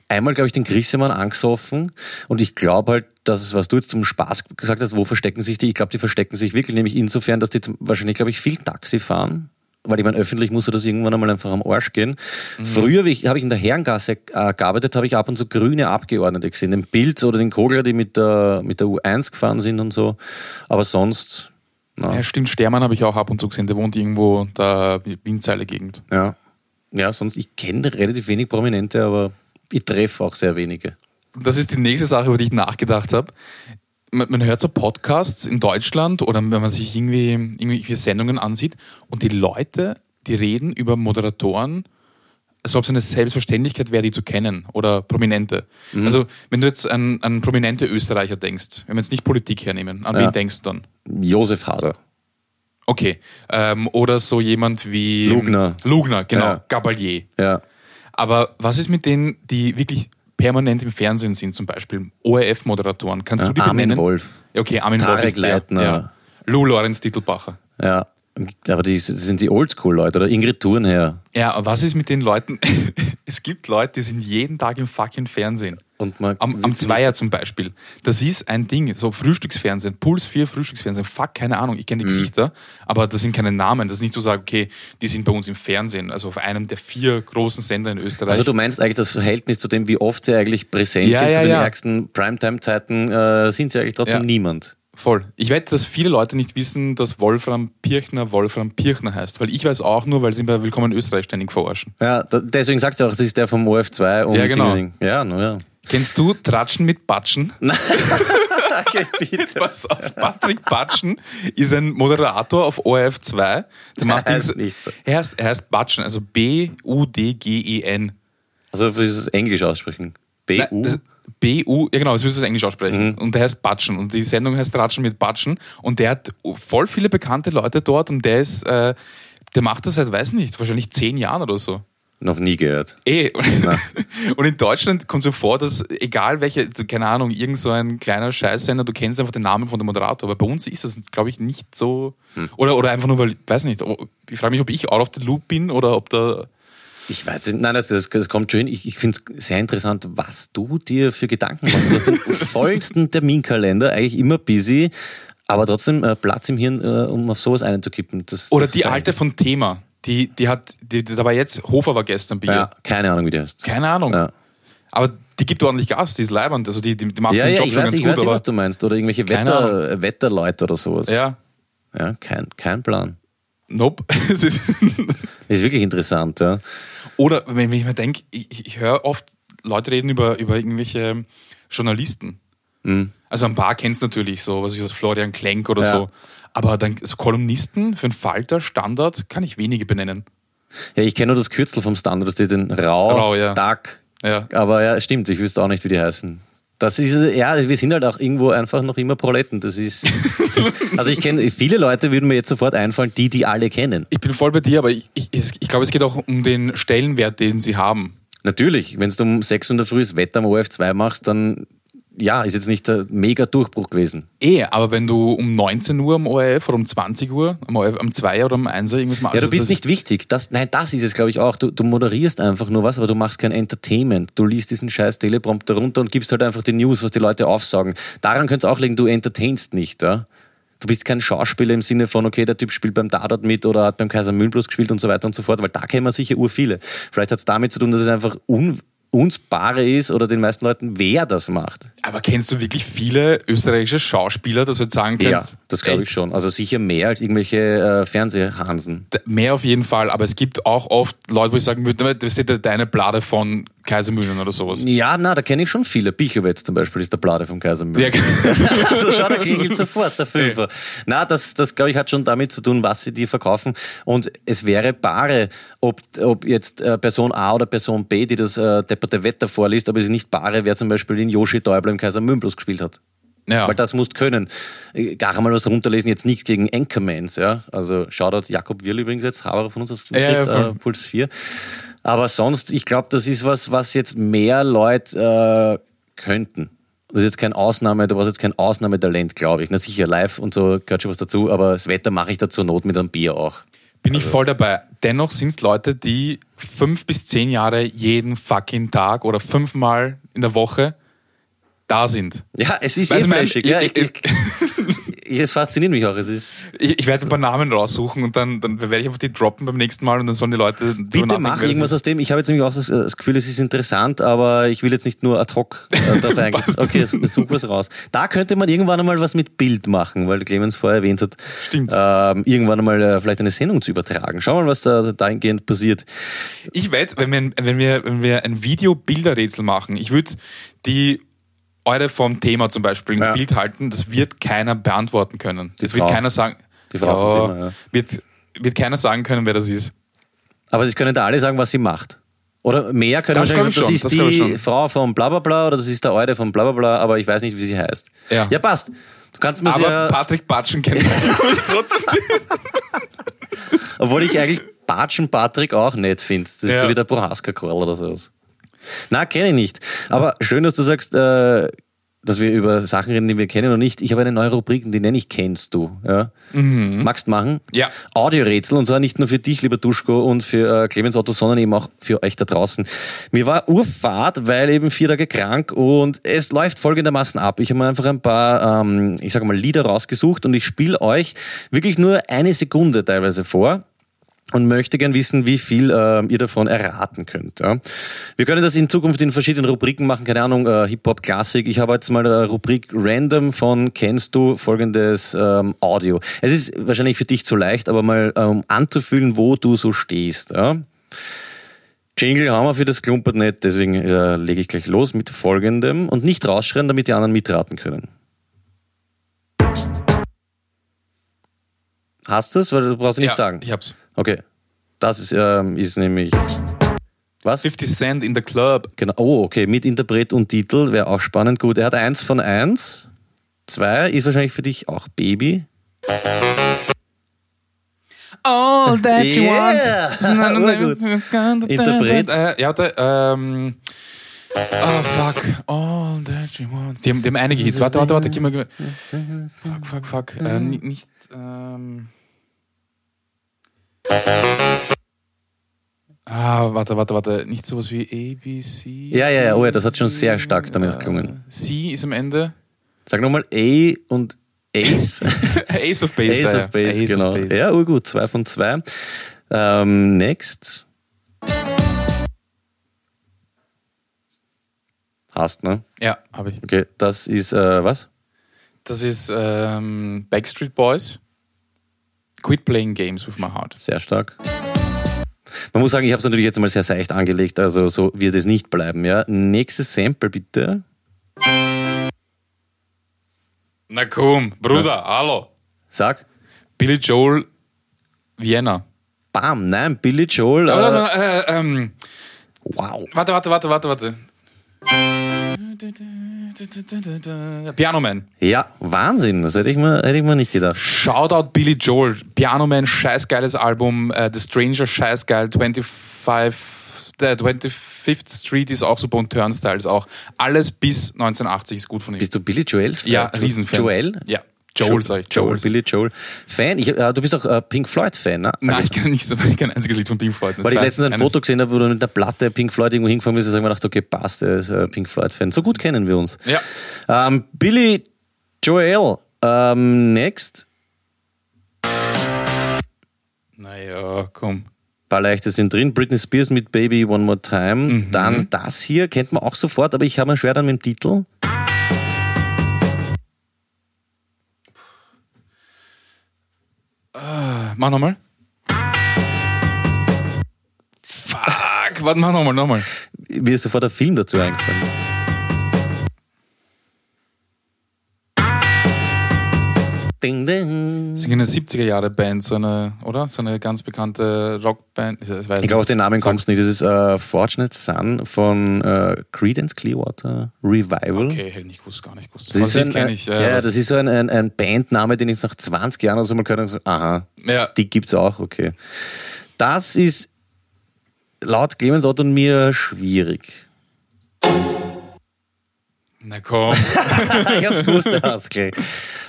Einmal, glaube ich, den Grissemann angesoffen. Und ich glaube halt, dass es, was du jetzt zum Spaß gesagt hast, wo verstecken sich die? Ich glaube, die verstecken sich wirklich, nämlich insofern, dass die zum, wahrscheinlich, glaube ich, viel Taxi fahren. Weil ich meine, öffentlich musste das irgendwann einmal einfach am Arsch gehen. Früher wie ich- habe ich in der Herrengasse äh, gearbeitet, habe ich ab und zu grüne Abgeordnete gesehen. Den Pilz oder den Kogler, die mit der, mit der U1 gefahren sind und so. Aber sonst, na, Ja, stimmt, Stermann habe ich auch ab und zu gesehen. Der wohnt irgendwo da Windseile-Gegend. ja. Ja, sonst, ich kenne relativ wenig Prominente, aber ich treffe auch sehr wenige. Das ist die nächste Sache, über die ich nachgedacht habe. Man, man hört so Podcasts in Deutschland oder wenn man sich irgendwie irgendwelche Sendungen ansieht und die Leute, die reden über Moderatoren, als ob es eine Selbstverständlichkeit wäre, die zu kennen oder Prominente. Also, wenn du jetzt an, an prominente Österreicher denkst, wenn wir jetzt nicht Politik hernehmen, an Ja. wen denkst du dann? Josef Hader. Okay. Ähm, oder so jemand wie. Lugner. Lugner, genau. Ja. Gabalier. Ja. Aber was ist mit denen, die wirklich permanent im Fernsehen sind, zum Beispiel ORF-Moderatoren? Kannst du die Armin benennen? Wolf. Okay, Armin Tarek Wolf ist der. Leitner. Ja. Lou Lorenz Titelbacher. Ja. Aber die sind die Oldschool-Leute oder Ingrid Thurnherr. Ja, aber was ist mit den Leuten? <laughs> es gibt Leute, die sind jeden Tag im fucking Fernsehen. Und man Am, am Zweier zum Beispiel. Das ist ein Ding, so Frühstücksfernsehen, Puls 4 Frühstücksfernsehen. Fuck, keine Ahnung, ich Mhm. kenne die Gesichter, aber das sind keine Namen. Das ist nicht so sagen, okay, die sind bei uns im Fernsehen, also auf einem der vier großen Sender in Österreich. Also du meinst eigentlich das Verhältnis zu dem, wie oft sie eigentlich präsent Ja, sind, ja, zu den ja. ärgsten Primetime-Zeiten, äh, sind sie eigentlich trotzdem niemand. voll. Ich wette, dass viele Leute nicht wissen, dass Wolfram Pirchner Wolfram Pirchner heißt. Weil ich weiß auch nur, weil sie ihn bei Willkommen in Österreich ständig verarschen. Ja, da, deswegen sagst du auch, das ist der vom OF2 und Ja, genau. Tingeling. Ja, no, ja. Kennst du Tratschen mit Batschen? <laughs> Okay, <laughs> bitte. Pass auf, Patrick Batschen ist ein Moderator auf ORF2. Der macht heißt Dings- nicht so. Er heißt, er heißt Batschen, also B-U-D-G-E-N. Also, du willst es Englisch aussprechen. Nein, B-U? B-U, ja genau, das müsstest du Englisch aussprechen. Und der heißt Batschen. Und die Sendung heißt Tratschen mit Batschen. Und der hat voll viele bekannte Leute dort und der ist, äh, der macht das seit, weiß nicht, wahrscheinlich zehn Jahren oder so. Noch nie gehört. Eh. <laughs> Und in Deutschland kommt so vor, dass egal welche, so, keine Ahnung, irgend so ein kleiner Scheißsender, du kennst einfach den Namen von dem Moderator. Aber bei uns ist das, glaube ich, nicht so. Oder, oder einfach nur, weil, weiß nicht, ich frage mich, ob ich out of the loop bin oder ob da. Ich weiß nicht, nein, das, das, kommt schön. Ich, ich finde es sehr interessant, was du dir für Gedanken machst. Du hast den <laughs> vollsten Terminkalender, eigentlich immer busy, aber trotzdem äh, Platz im Hirn, äh, um auf sowas einzukippen. Das, Oder das die alte von Thema. Die, die hat, die, da war jetzt, Hofer war gestern bei. Ja, keine Ahnung, wie die heißt. Keine Ahnung. Ja. Aber die gibt ordentlich Gas, die ist leibend. Also die, die, die macht Ja, den Job ich schon weiß, ganz ich gut, weiß aber. was du meinst. Oder irgendwelche Wetter, Wetterleute oder sowas. Ja, ja kein, kein Plan. nope. <laughs> Es ist <laughs> Ist wirklich interessant, ja. Oder wenn ich mir denke, ich, ich höre oft Leute reden über, über irgendwelche Journalisten. Mhm. Also ein paar kennst du natürlich, so, was ich aus Florian Klenk oder Ja. so. Aber dann so Kolumnisten für einen Falter, Standard, kann ich wenige benennen. Ja, ich kenne nur das Kürzel vom Standard, das steht den Rau, Rau, ja. Tag. Ja. Aber ja, stimmt, ich wüsste auch nicht, wie die heißen. Das ist, ja, wir sind halt auch irgendwo einfach noch immer Proletten. Das ist, <laughs> also ich kenne, viele Leute würden mir jetzt sofort einfallen, die, die alle kennen. Ich bin voll bei dir, aber ich, ich, ich glaube, es geht auch um den Stellenwert, den sie haben. Natürlich, wenn du um 6 Uhr in Früh das Wetter am OF2 machst, dann, ja, ist jetzt nicht der mega Durchbruch gewesen. Eh, aber wenn du um 19 Uhr am ORF oder um 20 Uhr am, ORF, am 2 oder am 1 irgendwas machst. Ja, du also bist nicht wichtig. Das, nein, das ist es, glaube ich, auch. Du, du moderierst einfach nur was, aber du machst kein Entertainment. Du liest diesen scheiß Teleprompter runter und gibst halt einfach die News, was die Leute aufsagen. Daran könnte es auch liegen, du entertainst nicht. Ja? Du bist kein Schauspieler im Sinne von, okay, der Typ spielt beim Tatort mit oder hat beim Kaiser Mühlenblos gespielt und so weiter und so fort, weil da kennen wir sicher ur viele. Vielleicht hat es damit zu tun, dass es einfach un unsbare ist oder den meisten Leuten, wer das macht. Aber kennst du wirklich viele österreichische Schauspieler, dass du jetzt sagen Ja, kannst? das glaube ich schon. Also sicher mehr als irgendwelche äh, Fernsehhansen. Mehr auf jeden Fall, aber es gibt auch oft Leute, wo ich sagen würde, das ist ja deine Blade von Kaisermühlen oder sowas. Ja, na, da kenne ich schon viele. Bichowitz zum Beispiel ist der Blade vom Kaiser Mühlen. Ja, <laughs> also schau, da klingelt sofort der Fünfer. Na, das, das glaube ich hat schon damit zu tun, was sie dir verkaufen. Und es wäre bare, ob, ob jetzt äh, Person A oder Person B, die das äh, depperte Wetter vorliest, aber es ist nicht bare, wer zum Beispiel den Yoshi Däubler im Kaiser Mühlenblos gespielt hat. ja. Weil das musst können. Äh, Gar einmal was runterlesen, jetzt nicht gegen Anchormans, ja. Also Shoutout Jakob Wirl übrigens jetzt, Haberer von uns aus Ja, ja, äh, Puls 4. Aber sonst, ich glaube, das ist was, was jetzt mehr Leute äh, könnten. Das ist jetzt kein Ausnahme, da war jetzt kein Ausnahmetalent, glaube ich. Na sicher, live und so gehört schon was dazu, aber das Wetter mache ich da zur Not mit einem Bier auch. Bin ich voll dabei. Dennoch sind es Leute, die fünf bis zehn Jahre jeden fucking Tag oder fünfmal in der Woche da sind. Ja, es ist eh. Ja, ich- ich, ich, <laughs> es fasziniert mich auch. Es ist, Ich, ich werde ein paar Namen raussuchen und dann, dann werde ich einfach die droppen beim nächsten Mal und dann sollen die Leute. Bitte mach irgendwas aus dem. Ich habe jetzt nämlich auch das, das Gefühl, es ist interessant, aber ich will jetzt nicht nur ad hoc äh, <laughs> darauf eingehen. Okay, such was raus. Da könnte man irgendwann einmal was mit Bild machen, weil Clemens vorher erwähnt hat, Stimmt. ähm, irgendwann einmal äh, vielleicht eine Sendung zu übertragen. Schau mal, was da dahingehend passiert. Ich wette, wenn wir, wenn wir, wenn wir ein Video-Bilderrätsel machen, ich würde die eure vom Thema zum Beispiel ins Ja. Bild halten, das wird keiner beantworten können. Das wird Frau. keiner sagen. Die Frau vom Thema, ja. Wird, wird keiner sagen können, wer das ist. Aber sie können da alle sagen, was sie macht. Oder mehr können Das sagen, das schon, ist das die. Frau von Blablabla oder das ist der Eude von Blablabla, aber ich weiß nicht, wie sie heißt. Ja. ja passt. Du kannst mir Aber ja, Patrick Batschen kennt ich <laughs> <laughs> trotzdem. obwohl ich eigentlich Batschen Patrick auch nett finde. Das ist so wie der Prohaska-Korl oder sowas. Na, kenne ich nicht. Aber schön, dass du sagst, äh, dass wir über Sachen reden, die wir kennen und nicht. Ich habe eine neue Rubrik, die nenne ich Kennst du. Ja? Magst machen? Ja. Audiorätsel und zwar nicht nur für dich, lieber Duschko, und für äh, Clemens Otto, sondern eben auch für euch da draußen. Mir war Urfahrt, weil eben vier Tage krank und es läuft folgendermaßen ab. Ich habe mir einfach ein paar, ähm, ich sage mal, Lieder rausgesucht und ich spiele euch wirklich nur eine Sekunde teilweise vor. Und möchte gern wissen, wie viel äh, ihr davon erraten könnt. Ja. Wir können das in Zukunft in verschiedenen Rubriken machen, keine Ahnung, äh, Hip-Hop, Klassik. Ich habe jetzt mal eine Rubrik Random von Kennst du folgendes ähm, Audio. Es ist wahrscheinlich für dich zu leicht, aber mal ähm, anzufühlen, wo du so stehst. Ja. Jingle haben wir für das Klumpert nicht, deswegen äh, lege ich gleich los mit folgendem und nicht rausschreien, damit die anderen mitraten können. Hast du es? Weil du brauchst nicht ja, sagen. Ich hab's. Okay. Das ist, ähm, ist nämlich. Was? 50 Cent in the Club. Genau. Oh, okay. Mit Interpret und Titel wäre auch spannend. Gut, er hat eins von eins. Zwei ist wahrscheinlich für dich auch Baby. All that you Yeah. want. <laughs> Interpret. Äh, ja, warte, ähm. Oh, fuck. All that she wants. Die haben, die haben einige Hits. Warte, warte, warte. Gib mal, gib mal. Fuck, fuck, fuck. Äh, ni- nicht, ähm. Ah, warte, warte, warte. Nicht sowas wie ABC. Ja, ja, ja. Oh ja, das hat schon sehr stark damit geklungen. C ist am Ende. Sag nochmal A und Ace. <laughs> Ace of Base. Ace ja, of Base, Ace genau. Of Base. Ja, urgut. Zwei von zwei. Ähm, next. Hast, ne? ja habe ich. Okay, das ist, äh, was? Das ist ähm, Backstreet Boys. Quit playing games with my heart. Sehr stark. Man muss sagen, ich habe es natürlich jetzt mal sehr seicht angelegt, also so wird es nicht bleiben, ja. Nächstes Sample bitte. Na komm, Bruder, hallo. Sag. Billy Joel, Vienna. Bam, nein, Billy Joel. Äh, Äh, äh, ähm, wow. warte, warte, warte, warte, warte. Piano Man. Ja, Wahnsinn. Das hätte ich mir, hätte ich mir nicht gedacht. Shoutout Billy Joel. Piano Man, scheißgeiles Album. Äh, The Stranger, scheißgeil. 25, der 25th Street ist auch super und Turnstiles auch. Alles bis 1980 ist gut von ihm. Bist du Billy Joel? ja, Äh, Riesenfan. Joel? Ja, Joel, sag ich. Joel, Joel. Billy Joel. Fan? Ich, äh, du bist auch äh, Pink Floyd-Fan, ne? Nein, ich kenne nicht so, kein einziges Lied von Pink Floyd. Weil ich letztens ein Foto gesehen habe, wo du mit der Platte Pink Floyd irgendwo hingefahren bist, da habe ich mir gedacht, okay, passt, er ist äh, Pink Floyd-Fan. So gut kennen wir uns. Ja. Ähm, Billy Joel, ähm, next. Naja, komm. Ein paar leichte sind drin. Britney Spears mit Baby One More Time. Mhm. Dann das hier, kennt man auch sofort, aber ich habe mir schwer dann mit dem Titel. Mach nochmal. Fuck, warte, mach nochmal, nochmal. Mir ist sofort der Film dazu eingefallen. Ding, ding. Das ist eine 70er Jahre Band, so eine, oder? So eine ganz bekannte Rockband. Ich, Ich glaube, auf den Namen kommst du nicht. Das ist äh, Fortunate Son von äh, Credence Clearwater Revival. Okay, hätte ich gewusst, gar nicht gewusst. Das ist, so ein, äh, ich. ja, äh, das ist so ein, ein, ein Bandname, den ich nach 20 Jahren oder so mal gehört habe. und So, aha, ja, die gibt's auch, okay. Das ist laut Clemens Otto und mir schwierig. na komm. <laughs> ich hab's gewusst, gleich.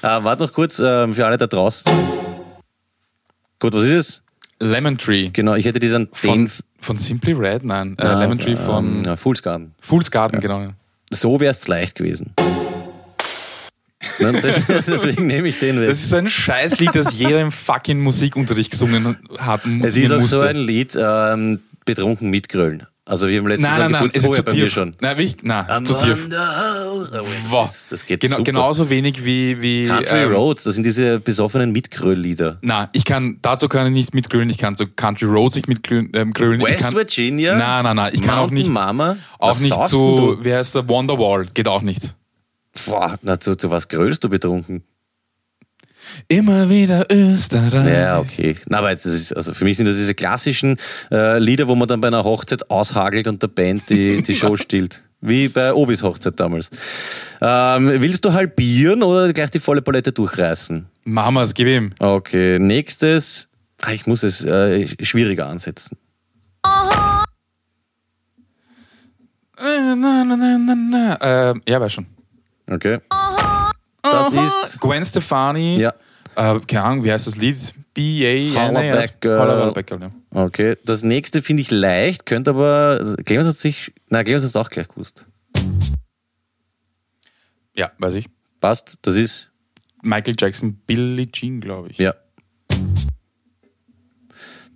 Äh, warte noch kurz äh, für alle da draußen. Gut, was ist es? Lemon Tree. Genau, ich hätte die dann Von, von Simply Red? Nein. Äh, Ah, Lemon Tree von ähm, Fool's Garden. Fool's Garden, genau. ja. So wär's leicht gewesen. Das, <laughs> deswegen nehme ich den weg. Das ist ein Scheißlied, das jeder im fucking Musikunterricht gesungen hat. Es ist auch musste. so ein Lied, ähm, betrunken mitgrölen. Also wir haben letztens Nein, nein, am nein, es ist Geburtstag zu bei mir schon. Nein, wie, nein, zu tief. Wow. Das, das geht Genau, super. genauso wenig wie. wie Country ähm, Roads, das sind diese besoffenen Mitgröll-Lieder. Na, ich kann, dazu kann ich nicht mitgrölen, ich kann so Country Roads nicht mitgrölen. Ähm, grölen. ich West kann, Virginia? Nein, nein, nein, ich kann auch Mountain nicht, Mama? auch nicht zu, denn wie heißt der, Wonderwall, geht auch nicht. Du? Boah, na, zu, zu was grölst du betrunken? Immer wieder Österreich. Ja, okay. Na, aber das ist, also für mich sind das diese klassischen äh, Lieder, wo man dann bei einer Hochzeit aushagelt und der Band die, die Show <laughs> stillt. Wie bei Obis Hochzeit damals. Ähm, willst du halbieren oder gleich die volle Palette durchreißen? Mamas, gib ihm. Okay, nächstes. Ah, Ich muss es äh, schwieriger ansetzen. Äh, na, na, na, na, na. Äh, ja, weiß schon. Okay. Das ist. Gwen Stefani. Ja. Äh, keine Ahnung, wie heißt das Lied? B.A. Hollaback Girl. Girl, ja. Okay. Das nächste finde ich leicht, könnte aber. Clemens hat sich. Na, Clemens hat es auch gleich gewusst. Ja, weiß ich. Passt, das ist. Michael Jackson, Billie Jean, glaube ich. Ja.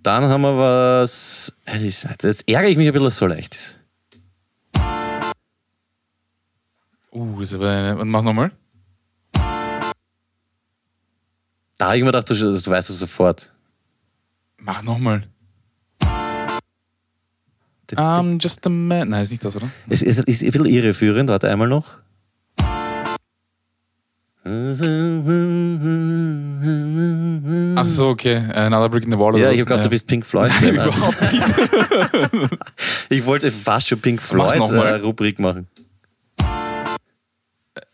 Dann haben wir was. Jetzt ärgere ich mich ein bisschen, dass es so leicht ist. Uh, ist aber eine, und mach nochmal. Da habe ich mir gedacht, du, du weißt es sofort. Mach nochmal. I'm just a man. Nein, ist nicht das, oder? Es ist, ist ein bisschen irreführend. Warte einmal noch. Ach so, okay. Another Brick in the Wall. oder Ja, ich habe gedacht, du bist Pink Floyd. <laughs> Überhaupt nicht. <laughs> ich wollte fast schon Pink Mach's Floyd noch mal. äh, Rubrik machen.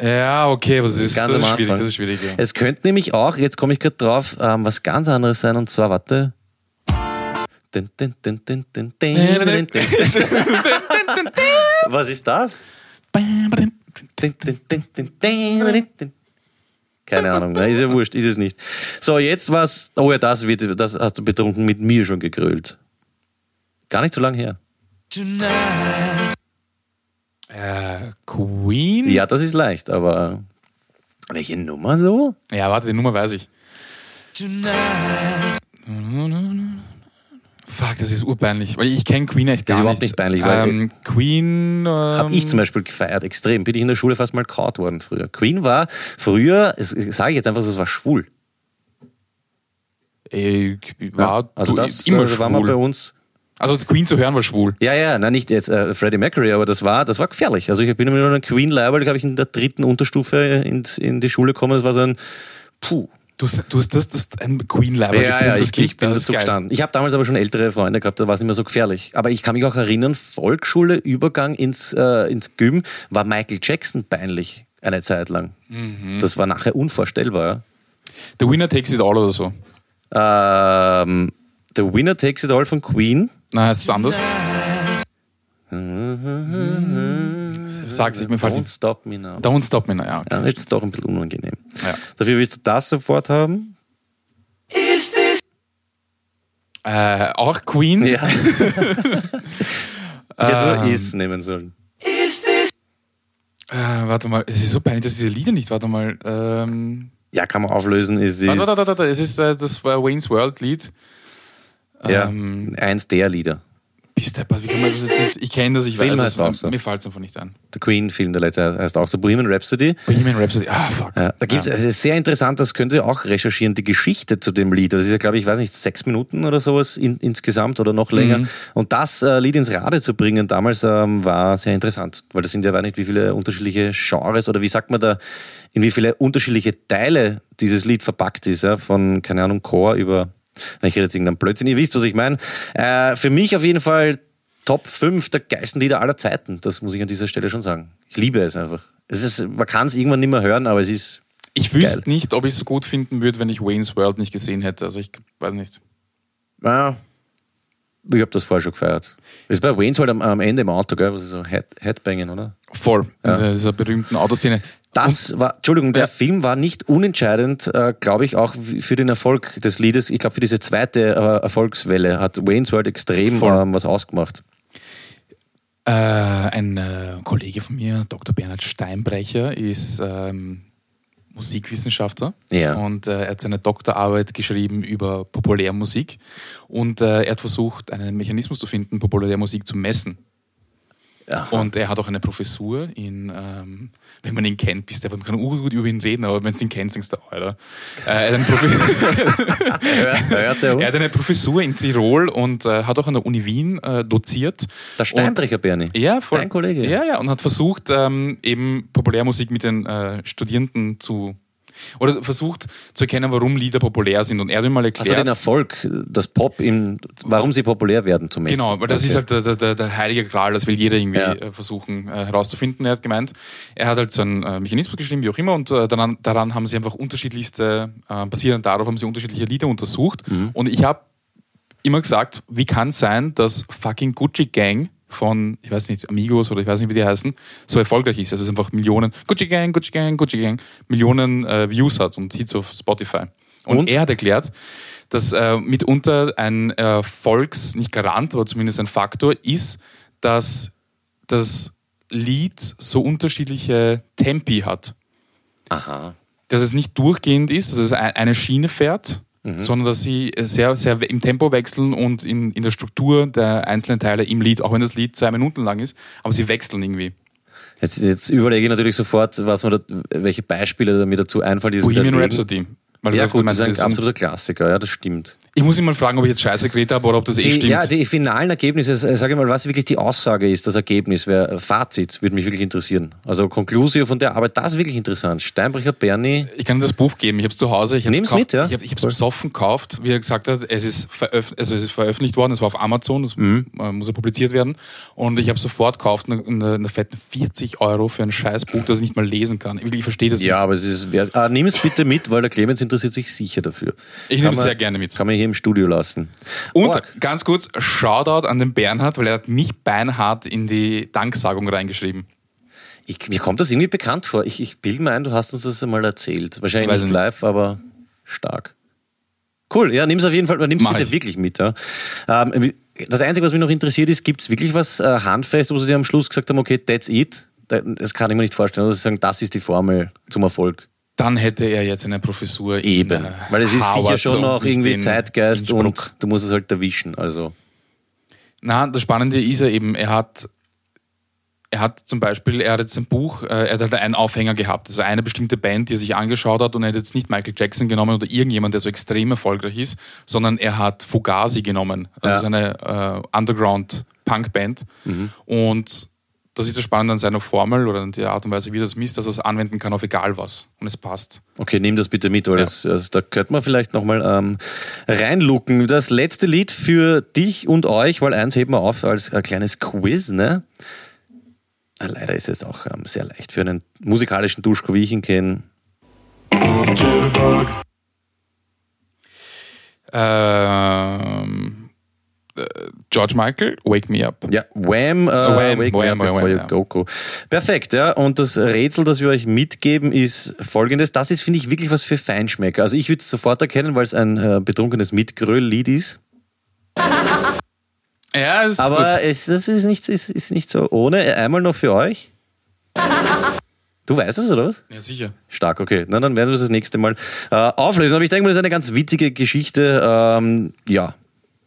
Ja, okay, aber das ist, das ist schwierig. Das ist schwierig ja. Es könnte nämlich auch, jetzt komme ich gerade drauf, ähm, was ganz anderes sein und zwar, warte. Was ist das? Keine Ahnung, ist ja wurscht, ist es nicht. So, jetzt was. Oh ja, das wird, das hast du betrunken mit mir schon gegrölt. Gar nicht so lange her. Tonight. Äh, Queen? Ja, das ist leicht, aber welche Nummer so? Ja, warte, die Nummer weiß ich. Fuck, das ist urpeinlich, weil ich kenne Queen echt Das gar ist überhaupt nicht. nicht peinlich, weil- ähm, Queen. Ähm, Habe ich zum Beispiel gefeiert, extrem. Bin ich in der Schule fast mal kaut worden früher. Queen war früher, sage ich jetzt einfach so, es war schwul. äh, war also du- das immer äh, war mal bei schwul. uns. Also Queen zu hören war schwul. Ja, ja, na nicht jetzt äh, Freddie Mercury, aber das war, das war gefährlich. Also ich bin mit einer Queen Label, glaube ich, in der dritten Unterstufe in, in die Schule gekommen. Das war so ein Puh. Du hast, du hast, das, das ein Queen Leiber Ja, ja, ich, ich bin dazu geil. gestanden. Ich habe damals aber schon ältere Freunde gehabt, da war es nicht mehr so gefährlich. Aber ich kann mich auch erinnern, Volksschule, Übergang ins, äh, ins Gym, war Michael Jackson peinlich eine Zeit lang. Mhm. Das war nachher unvorstellbar. The Winner Takes It All oder so. Ähm, The Winner Takes It All von Queen. Nein, heißt es anders? Sag's, ich mir fällt Don't stop me now. Don't Stop Me Now. Ja, okay. Ja, jetzt doch ein bisschen unangenehm. Ja. Dafür willst du das sofort haben? Äh, auch Queen. Ja. <laughs> ich hätte nur Ähm. Is nehmen sollen. Äh, warte mal, es ist so peinlich, dass diese Lieder nicht. Warte mal. Ähm, Ja, kann man auflösen. Es ist warte, warte, warte, warte. Es ist äh, das war Wayne's World Lied. Ja, Ähm, eins der Lieder. bist deppert, wie kann man das jetzt nicht? Ich kenne das, ich Film weiß heißt es. auch so. Mir fällt es einfach nicht ein. Der Queen-Film, der letzte heißt auch so Bohemian Rhapsody. Bohemian Rhapsody. Ah, fuck. Ja, da gibt's, es ist sehr interessant, das könnt ihr auch recherchieren, die Geschichte zu dem Lied. Das ist ja, glaube ich, weiß nicht, sechs Minuten oder sowas in, insgesamt oder noch länger. Mhm. Und das äh, Lied ins Rade zu bringen damals ähm, war sehr interessant, weil das sind ja, weiß nicht, wie viele unterschiedliche Genres oder wie sagt man da, in wie viele unterschiedliche Teile dieses Lied verpackt ist, ja? von, keine Ahnung, Chor über, ich rede jetzt irgendeinen Blödsinn, ihr wisst, was ich meine. Äh, für mich auf jeden Fall Top 5 der geilsten Lieder aller Zeiten, das muss ich an dieser Stelle schon sagen. Ich liebe es einfach. Es ist, man kann es irgendwann nicht mehr hören, aber es ist Ich wüsste Geil. nicht, ob ich es so gut finden würde, wenn ich Wayne's World nicht gesehen hätte. Also ich weiß nicht. Ja, ich habe das vorher schon gefeiert. Das ist bei Wayne's halt am, am Ende im Auto, gell? Was ist so Head, Headbangen, oder? Voll. Ja. In dieser berühmten Autoszene. Das war, Entschuldigung, der Ja. Film war nicht unentscheidend, äh, glaube ich, auch für den Erfolg des Liedes. Ich glaube, für diese zweite äh, Erfolgswelle hat Wayne's World extrem ähm, was ausgemacht. Äh, ein äh, Kollege von mir, Dr. Bernhard Steinbrecher, ist ähm, Musikwissenschaftler Ja. und äh, er hat seine Doktorarbeit geschrieben über Populärmusik und äh, er hat versucht, einen Mechanismus zu finden, Populärmusik zu messen. Aha. Und er hat auch eine Professur in, ähm, wenn man ihn kennt, bist du, man kann gut über ihn reden, aber wenn du ihn kennst, denkst du, Alter. Äh, er, hat <laughs> er <laughs> er hat eine Professur in Tirol und äh, hat auch an der Uni Wien äh, doziert. Der Steinbrecher, Bernie. Ja, voll. Dein Kollege. Ja, ja, und hat versucht, ähm, eben Populärmusik mit den äh, Studierenden zu. Oder versucht zu erkennen, warum Lieder populär sind. Und er hat ihm mal erklärt. Also den Erfolg, das Pop, im, warum sie populär werden zum. Genau, weil das Okay. ist halt der, der- der, der heilige Gral, das will jeder irgendwie Ja. äh, versuchen äh, herauszufinden. Er hat gemeint, er hat halt so einen äh, Mechanismus geschrieben, wie auch immer, und äh, daran, daran haben sie einfach unterschiedlichste, äh, basierend darauf haben sie unterschiedliche Lieder untersucht. Mhm. Und ich habe immer gesagt, wie kann es sein, dass fucking Gucci Gang von, ich weiß nicht, Amigos oder ich weiß nicht, wie die heißen, so erfolgreich ist. Also es einfach Millionen, Gucci Gang, Gucci Gang, Gucci Gang, Millionen äh, Views hat und Hits auf Spotify. Und, Und? er hat erklärt, dass äh, mitunter ein Erfolgs, nicht Garant, aber zumindest ein Faktor ist, dass das Lied so unterschiedliche Tempi hat. Aha. Dass es nicht durchgehend ist, dass es ein- eine Schiene fährt, sondern dass sie sehr, sehr im Tempo wechseln und in, in der Struktur der einzelnen Teile im Lied, auch wenn das Lied zwei Minuten lang ist, aber sie wechseln irgendwie. Jetzt, jetzt überlege ich natürlich sofort, was man da, welche Beispiele mir dazu einfallen. Bohemian. Rhapsody. Weil Ja gut, das ist ein absoluter Klassiker, ja, das stimmt. Ich muss ihn mal fragen, ob ich jetzt Scheiße geredet habe oder ob das eh Die, stimmt. ja, die finalen Ergebnisse, äh, sage ich mal, was wirklich die Aussage ist, das Ergebnis, wer, Fazit, würde mich wirklich interessieren. Also Conclusio von der Arbeit, das ist wirklich interessant. Steinbrecher, Bernie, Ich kann dir das Buch geben. Ich habe es zu Hause. Ich Nimm's gekauft- mit, ja. Ich habe es besoffen gekauft, wie er gesagt hat. Es ist, also es ist veröffentlicht worden. Es war auf Amazon. Es Mhm. äh, muss ja publiziert werden. Und ich habe sofort gekauft eine, eine, eine fetten 40 Euro für ein scheiß Buch, das ich nicht mal lesen kann. Ich, ich verstehe das ja, nicht. aber es ist wert. Ah, nimm es bitte mit, weil der Clemens interessiert sich sicher dafür. Ich nehme es sehr gerne mit. Kann man hier im Studio lassen. Und Org. ganz kurz, Shoutout an den Bernhard, weil er hat mich beinhart in die Danksagung reingeschrieben. Ich, mir kommt das irgendwie bekannt vor. Ich, ich bilde mir ein, du hast uns das einmal erzählt. Wahrscheinlich nicht ich nicht. live, aber stark. Cool, ja, nimm es auf jeden Fall, nimm es bitte ich. wirklich mit. Ja. Ähm, das Einzige, was mich noch interessiert ist, gibt es wirklich was äh, handfest, wo sie am Schluss gesagt haben, okay, that's it? Da- Das kann ich mir nicht vorstellen. Also sie sagen, das ist die Formel zum Erfolg. Dann hätte er jetzt eine Professur in, Eben. äh, Weil es ist sicher Harvard schon und noch irgendwie Zeitgeist und du musst es halt erwischen. Also. Na, das Spannende ist ja eben, er hat, er hat zum Beispiel, er hat jetzt ein Buch, äh, er hat einen Aufhänger gehabt, also eine bestimmte Band, die er sich angeschaut hat und er hat jetzt nicht Michael Jackson genommen oder irgendjemand, der so extrem erfolgreich ist, sondern er hat Fugazi genommen, also Ja. eine äh, Underground-Punk-Band und das ist das Spannende an seiner Formel oder an der Art und Weise, wie das misst, dass er es anwenden kann auf egal was und es passt. Okay, nimm das bitte mit, weil Ja. das, also, da könnte man vielleicht nochmal ähm, reinlucken. Das letzte Lied für dich und euch, weil eins heben wir auf als ein kleines Quiz, ne? Ah, Leider ist es auch ähm, sehr leicht für einen musikalischen Duschko, wie ich ihn kenne. Ähm, äh, George Michael, Wake Me Up. Ja, Wham, äh, Wham, Wake Me Wham, Up Wham, ja. Go Go. Perfekt, ja. Und das Rätsel, das wir euch mitgeben, ist folgendes. Das ist, finde ich, wirklich was für Feinschmecker. Also ich würde es sofort erkennen, weil es ein äh, betrunkenes Mitgröll-Lied ist. Ja, ist Aber gut. es, das ist nicht, ist, ist nicht so ohne. Einmal noch für euch. Du weißt es, oder was? Ja, sicher. Stark, okay. Na, dann werden wir es das nächste Mal äh, auflösen. Aber ich denke mal, das ist eine ganz witzige Geschichte. Ähm, ja.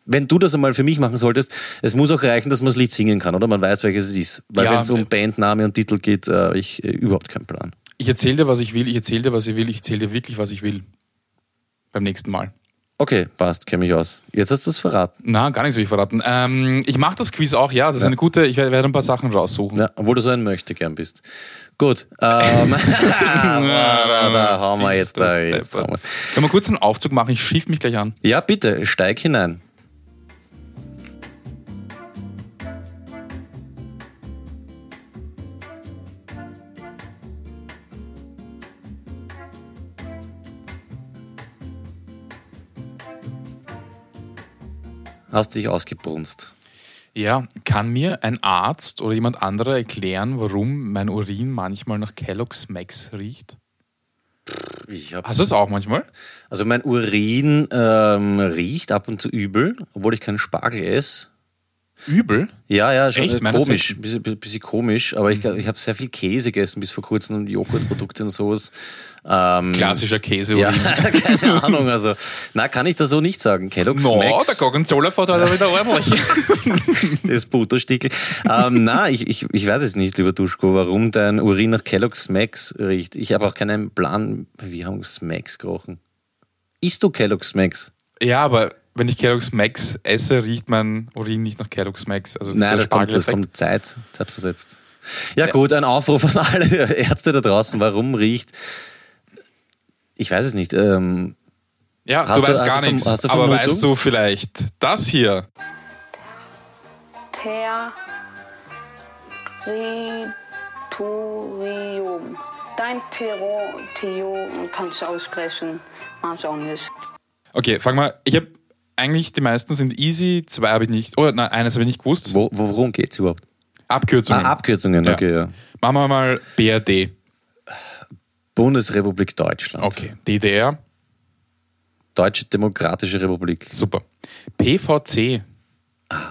Wenn du das einmal für mich machen solltest, es muss auch reichen, dass man das Lied singen kann, oder? Man weiß, welches es ist. Weil Ja, wenn es um äh, Bandname und Titel geht, äh, ich äh, überhaupt keinen Plan. Ich erzähle dir, was ich will, ich erzähle dir, was ich will, ich erzähle dir wirklich, was ich will. Beim nächsten Mal. Okay, passt, kenne mich aus. Jetzt hast du es verraten. Na, gar nichts will ich verraten. Ähm, ich mache das Quiz auch, ja. Das ist eine gute, ich werde ein paar Sachen raussuchen. Ja, obwohl du so ein Möchtegern bist. Gut. Ähm, <laughs> <laughs> da, da hauen wir jetzt da. Jetzt hauen wir. Können wir kurz einen Aufzug machen? Ich schief mich gleich an. Ja, bitte, steig hinein. Hast dich ausgebrunst. Ja, kann mir ein Arzt oder jemand anderer erklären, warum mein Urin manchmal nach Kellogg's Max riecht? Ich hab, Hast du das auch manchmal? also mein Urin ähm, riecht ab und zu übel, obwohl ich keinen Spargel esse. Übel? Ja, ja, schon Echt? äh, komisch, selten. bisschen, bisschen, komisch, aber ich, ich habe sehr viel Käse gegessen bis vor kurzem und Joghurtprodukte und sowas. Ähm, Klassischer Käse. Ja, <laughs> keine Ahnung, also, na, kann ich da so nicht sagen. Kellogg's No, Max, der Gorgonzola fährt heute wieder ordentlich. <laughs> das Butterstickel. ähm, na, ich, ich, ich weiß es nicht, lieber Duschko, warum dein Urin nach Kellogg's Max riecht. Ich habe auch keinen Plan, wie haben Smacks gerochen. Isst du Kellogg's Max? ja, aber wenn ich Kellogg's Max esse, riecht mein Urin nicht nach Kellogg's Max. Also Nein, das kommt, das kommt Zeit, zeitversetzt. Ja, gut, ein Aufruf an alle <laughs> Ärzte da draußen, warum riecht. Ich weiß es nicht. Ähm, Ja, du du- weißt hast gar du Verm- nichts. aber Vermutung? weißt du vielleicht das hier? Territorium. Dein Territorium kannst du aussprechen, manche auch nicht. Okay, fang mal. Ich habe eigentlich die meisten sind easy, zwei habe ich nicht. Oh, nein, eines habe ich nicht gewusst. wo, wo- worum geht es überhaupt? Abkürzungen. Ah, Abkürzungen, Ja. okay, ja. Machen wir mal BRD. Bundesrepublik Deutschland. Okay. DDR. Deutsche Demokratische Republik. Super. PVC.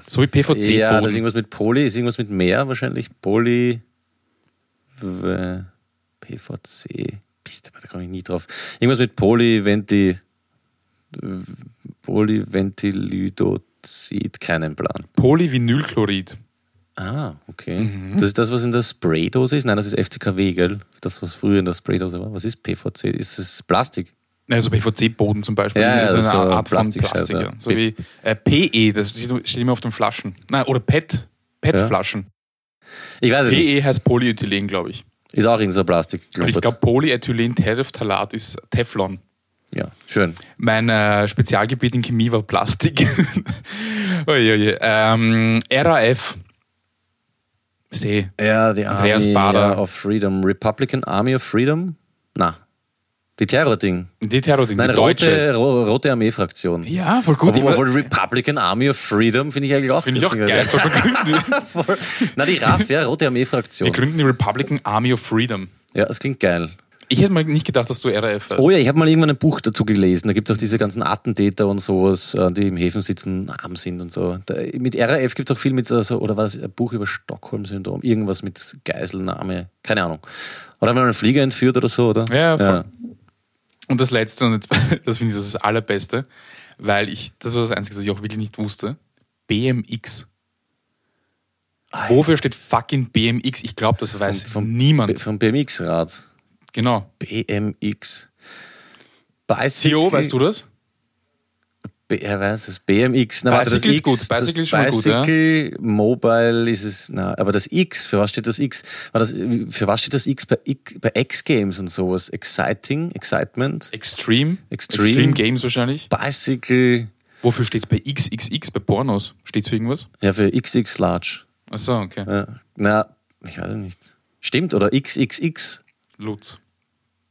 so wie PVC. ja, das ist Boden. irgendwas mit Poli, ist irgendwas mit Meer wahrscheinlich. Poli. PVC. Pist, da komme ich nie drauf. Irgendwas mit Poly, Venti. Polyventylidozid, keinen Plan. Polyvinylchlorid. Ah, okay. Das ist das, was in der Spraydose ist? Nein, das ist FCKW, gell? Das, was früher in der Spraydose war. Was ist PVC? Ist es Plastik? Also PVC-Boden zum Beispiel. Ja, das ja, ist eine so Art von Plastikscheiße. Plastik. Ja. So wie äh, PE, das steht immer auf den Flaschen. Nein, oder PET. PET-Flaschen. Ich weiß es nicht. PE heißt Polyethylen, glaube ich. Ist auch in so Plastik. Und ich glaube, Polyethylen-Terephthalat ist Teflon. Ja, schön. Mein äh, Spezialgebiet in Chemie war Plastik. <laughs> Uiuiui. ähm, RAF. Seh. Ja, die Andreas Army Bader. of Freedom. Republican Army of Freedom? Na. Die Terror-Ding. Die Terror-Ding, Nein, die deutsche. rote, ro rote Armee-Fraktion. Ja, voll gut. Obwohl, obwohl Republican Army of Freedom finde ich eigentlich auch Finde ich auch geil. So <laughs> Voll. Na, die RAF, ja, rote Wir Armee-Fraktion. gründen die Republican Army of Freedom. Ja, das klingt geil. Ich hätte mal nicht gedacht, dass du RAF hast. Oh ja, ich habe mal irgendwann ein Buch dazu gelesen. Da gibt es auch diese ganzen Attentäter und sowas, äh, die im Häfen sitzen, arm sind und so. Da, mit RAF gibt es auch viel mit, also, oder was, ein Buch über Stockholm-Syndrom, irgendwas mit Geiselnahme, keine Ahnung. Oder haben wir einen Flieger entführt oder so, oder? Ja, voll. Und das letzte, und jetzt, <laughs> das finde ich das Allerbeste, weil ich, das war das Einzige, was ich auch wirklich nicht wusste. BMX. Wofür steht fucking BMX? Ich glaube, das weiß Vom- niemand. Vom BMX-Rad. Genau. BMX. Bicycle. Theo, weißt du das? B er weiß es. BMX. Na, warte, Bicycle ist X, gut. Bicycle ist schon mal gut, ja. Bicycle, Mobile ist es. Na, aber das X, für was steht das X? War das, für was steht das X bei, X- bei X-Games und sowas? Exciting, Excitement, Extreme. Extreme. Extreme Games wahrscheinlich. Bicycle, Wofür steht es bei XXX bei Pornos? Steht es für irgendwas? ja, für XX Large. Achso, okay. Ja. Na, ich weiß es nicht. Stimmt, oder XXX. Lutz.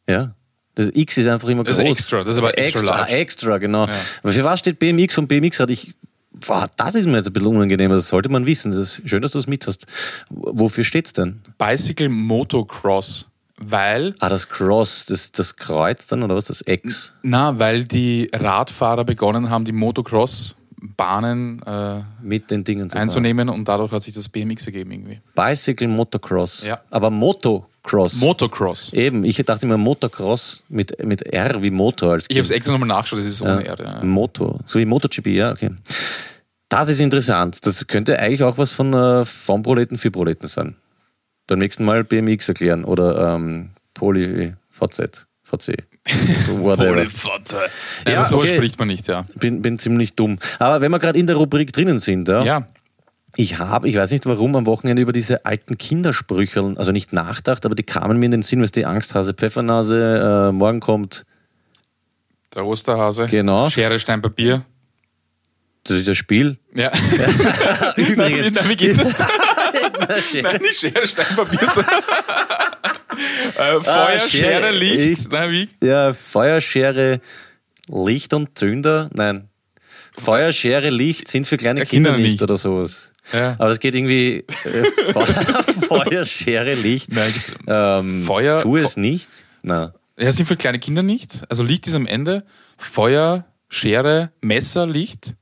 Ja. Das X ist einfach immer Das groß. ist extra, das ist aber extra extra, large. extra, genau. Ja. Aber für was steht BMX und BMX-Rad? Ich, boah, das ist mir jetzt ein bisschen unangenehm. Das sollte man wissen. Das ist schön, dass du es mit hast. Wofür steht's denn? Bicycle Motocross. Weil, Ah, das Cross, das, das Kreuz dann oder was? Das X? na, weil die Radfahrer begonnen haben, die Motocross-Bahnen äh, Mit den Dingen zu fahren. einzunehmen und dadurch hat sich das BMX ergeben irgendwie. Bicycle Motocross. Ja. Aber Motocross. Motocross. Eben, ich dachte immer Motocross mit, mit R wie Motor als Ich habe es extra nochmal nachgeschaut, das ist ohne Erde. Ja. Moto, so wie MotoGP, ja, okay. Das ist interessant. Das könnte eigentlich auch was von äh, vom Proleten für Proleten sein. Beim nächsten Mal BMX erklären oder ähm, Poly VZ, VC. <laughs> Whatever. Ja, Ja, sowas okay. spricht man nicht, ja. bin, bin ziemlich dumm. Aber wenn wir gerade in der Rubrik drinnen sind, ja, Ja, ich habe, ich weiß nicht warum, am Wochenende über diese alten Kindersprücheln, also nicht nachgedacht, aber die kamen mir in den Sinn, was die Angsthase, Pfeffernase, äh, morgen kommt, der Osterhase. Genau. Schere, Stein, Papier. das ist das Spiel. Ja. <laughs> Übrigens. nein, wie geht das? <laughs> nein, nicht Schere, Stein, Papier. <laughs> äh, Feuer, Ah, Schere, Schere, Licht. ich- Nein, wie? Ja, Feuerschere, Licht und Zünder. Nein. Feuerschere, Licht sind für kleine Kinder, Kinder nicht, nicht. oder sowas. Ja. Aber das geht irgendwie äh, Feu- <laughs> Feuerschere, Licht. Nein, Ähm, Feuer- Tu es Fe- nicht. Na. Ja, sind für kleine Kinder nicht. Also Licht ist am Ende. Feuer, Schere, Messer, Licht.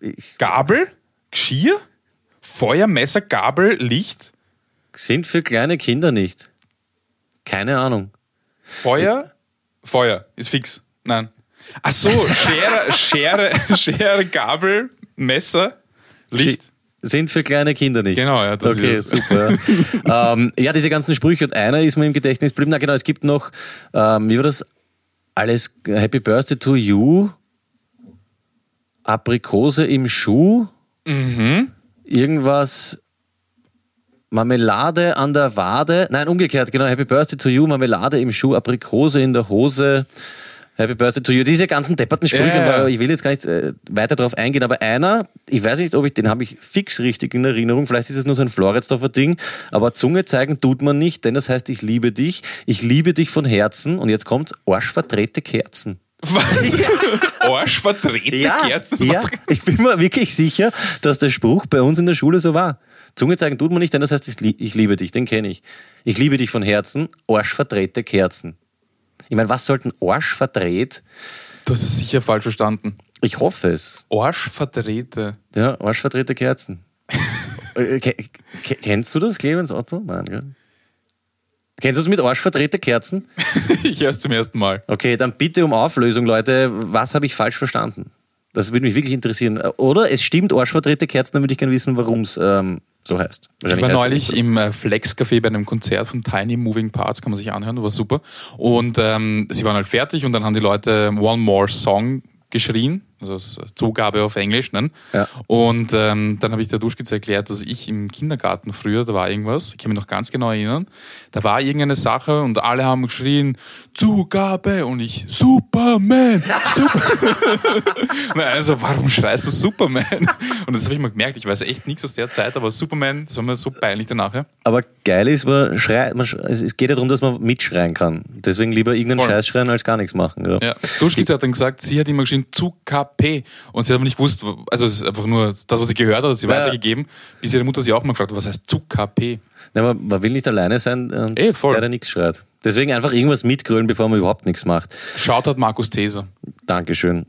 Ich, Gabel, Geschirr. Feuer, Messer, Gabel, Licht. sind für kleine Kinder nicht. Keine Ahnung. Feuer, Feuer ist fix. Nein. Ach so, Schere, <laughs> Schere, Schere, Gabel, Messer, Licht. Sind für kleine Kinder nicht. Genau, ja, das okay, ist super. <laughs> ähm, ja, diese ganzen Sprüche. Und einer ist mir im Gedächtnis geblieben. Na genau, es gibt noch, ähm, wie war das? Alles Happy Birthday to you. Aprikose im Schuh. Mhm. Irgendwas. Marmelade an der Wade. Nein, umgekehrt, genau. Happy Birthday to you. Marmelade im Schuh. Aprikose in der Hose. Happy Birthday to you. Diese ganzen depperten Sprüche, Ja, ja. aber ich will jetzt gar nicht äh, weiter darauf eingehen, aber einer, ich weiß nicht, ob ich den habe ich fix richtig in Erinnerung, vielleicht ist es nur so ein Floridsdorfer Ding, aber Zunge zeigen tut man nicht, denn das heißt, ich liebe dich, ich liebe dich von Herzen und jetzt kommt Arschverdrehte Kerzen. Was? <laughs> Arschverdrehte Kerzen? ja, ich bin mir wirklich sicher, dass der Spruch bei uns in der Schule so war. Zunge zeigen tut man nicht, denn das heißt, ich liebe dich, den kenne ich. Ich liebe dich von Herzen, arschverdrehte Kerzen. Ich meine, was sollten Arsch verdreht? Du hast es sicher falsch verstanden. Ich hoffe es. Arschverdrehte. Ja, arschverdrehte Kerzen. <laughs> Äh, ke- ke- Kennst du das, Clemens Otto? Nein, gell? Kennst du es mit arschverdrehte Kerzen? <laughs> ich höre es zum ersten Mal. Okay, dann bitte um Auflösung, Leute. Was habe ich falsch verstanden? Das würde mich wirklich interessieren. Oder es stimmt arschverdrehte Kerzen, dann würde ich gerne wissen, warum es ähm, so heißt. Ich war neulich im äh, Flex Café bei einem Konzert von Tiny Moving Parts, kann man sich anhören, war super. Und ähm, sie waren halt fertig und dann haben die Leute One More Song geschrien, also als Zugabe auf Englisch. Ne? Ja. Und ähm, dann habe ich der Duschkitze erklärt, dass ich im Kindergarten früher, da war irgendwas, ich kann mich noch ganz genau erinnern, da war irgendeine Sache und alle haben geschrien, Zugabe und ich, Superman, Super <laughs> und einer so, warum schreist du Superman? Und das habe ich mal gemerkt, ich weiß echt nichts aus der Zeit, aber Superman, das war mir so peinlich danach. Ja? Aber geil ist, man schreit, man, sch- es geht ja darum, dass man mitschreien kann. Deswegen lieber irgendeinen Voll. Scheiß schreien, als gar nichts machen. Ja. Ja. Duschkitze hat dann gesagt, sie hat immer geschrien zu KP und sie hat aber nicht gewusst, also es ist einfach nur das, was sie gehört hat, hat sie Ja. weitergegeben, bis ihre Mutter sie auch mal gefragt hat, was heißt zu KP? Na, man, man will nicht alleine sein und Eh, voll. der, der nichts schreit. Deswegen einfach irgendwas mitgrölen, bevor man überhaupt nichts macht. Schaut hat Markus Theser. Dankeschön.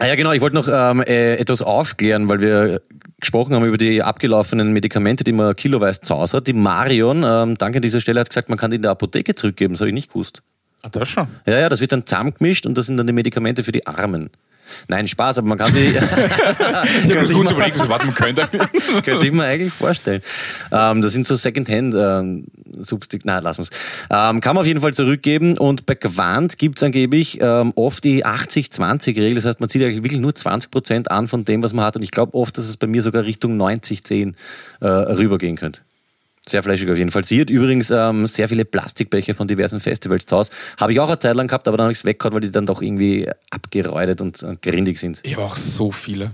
Ah ja, genau, ich wollte noch ähm, äh, etwas aufklären, weil wir gesprochen haben über die abgelaufenen Medikamente, die man kiloweise zu Hause hat. Die Marion, ähm, danke an dieser Stelle, hat gesagt, man kann die in der Apotheke zurückgeben. Das habe ich nicht gewusst. Ah, das schon. Ja, ja, das wird dann zusammengemischt und das sind dann die Medikamente für die Armen. Nein, Spaß, aber man kann die. <laughs> Ich habe Könnte kurz ich mal- überlegt, so, warte, man könnte. <laughs> Könnte ich mir eigentlich vorstellen. Ähm, das sind so Secondhand ähm, Substik. Nein, lassen wir's. Ähm, kann man auf jeden Fall zurückgeben und bei Quant gibt's angeblich ähm, oft die 80-20-Regel. Das heißt, man zieht eigentlich wirklich nur 20% an von dem, was man hat. Und ich glaube oft, dass es bei mir sogar Richtung 90-10 äh, rübergehen könnte. Sehr fleischig auf jeden Fall. Sie hat übrigens ähm, sehr viele Plastikbecher von diversen Festivals zu Hause. Habe ich auch eine Zeit lang gehabt, aber dann habe ich es weggehauen, weil die dann doch irgendwie abgeräudet und, grindig sind. Ich habe auch so viele.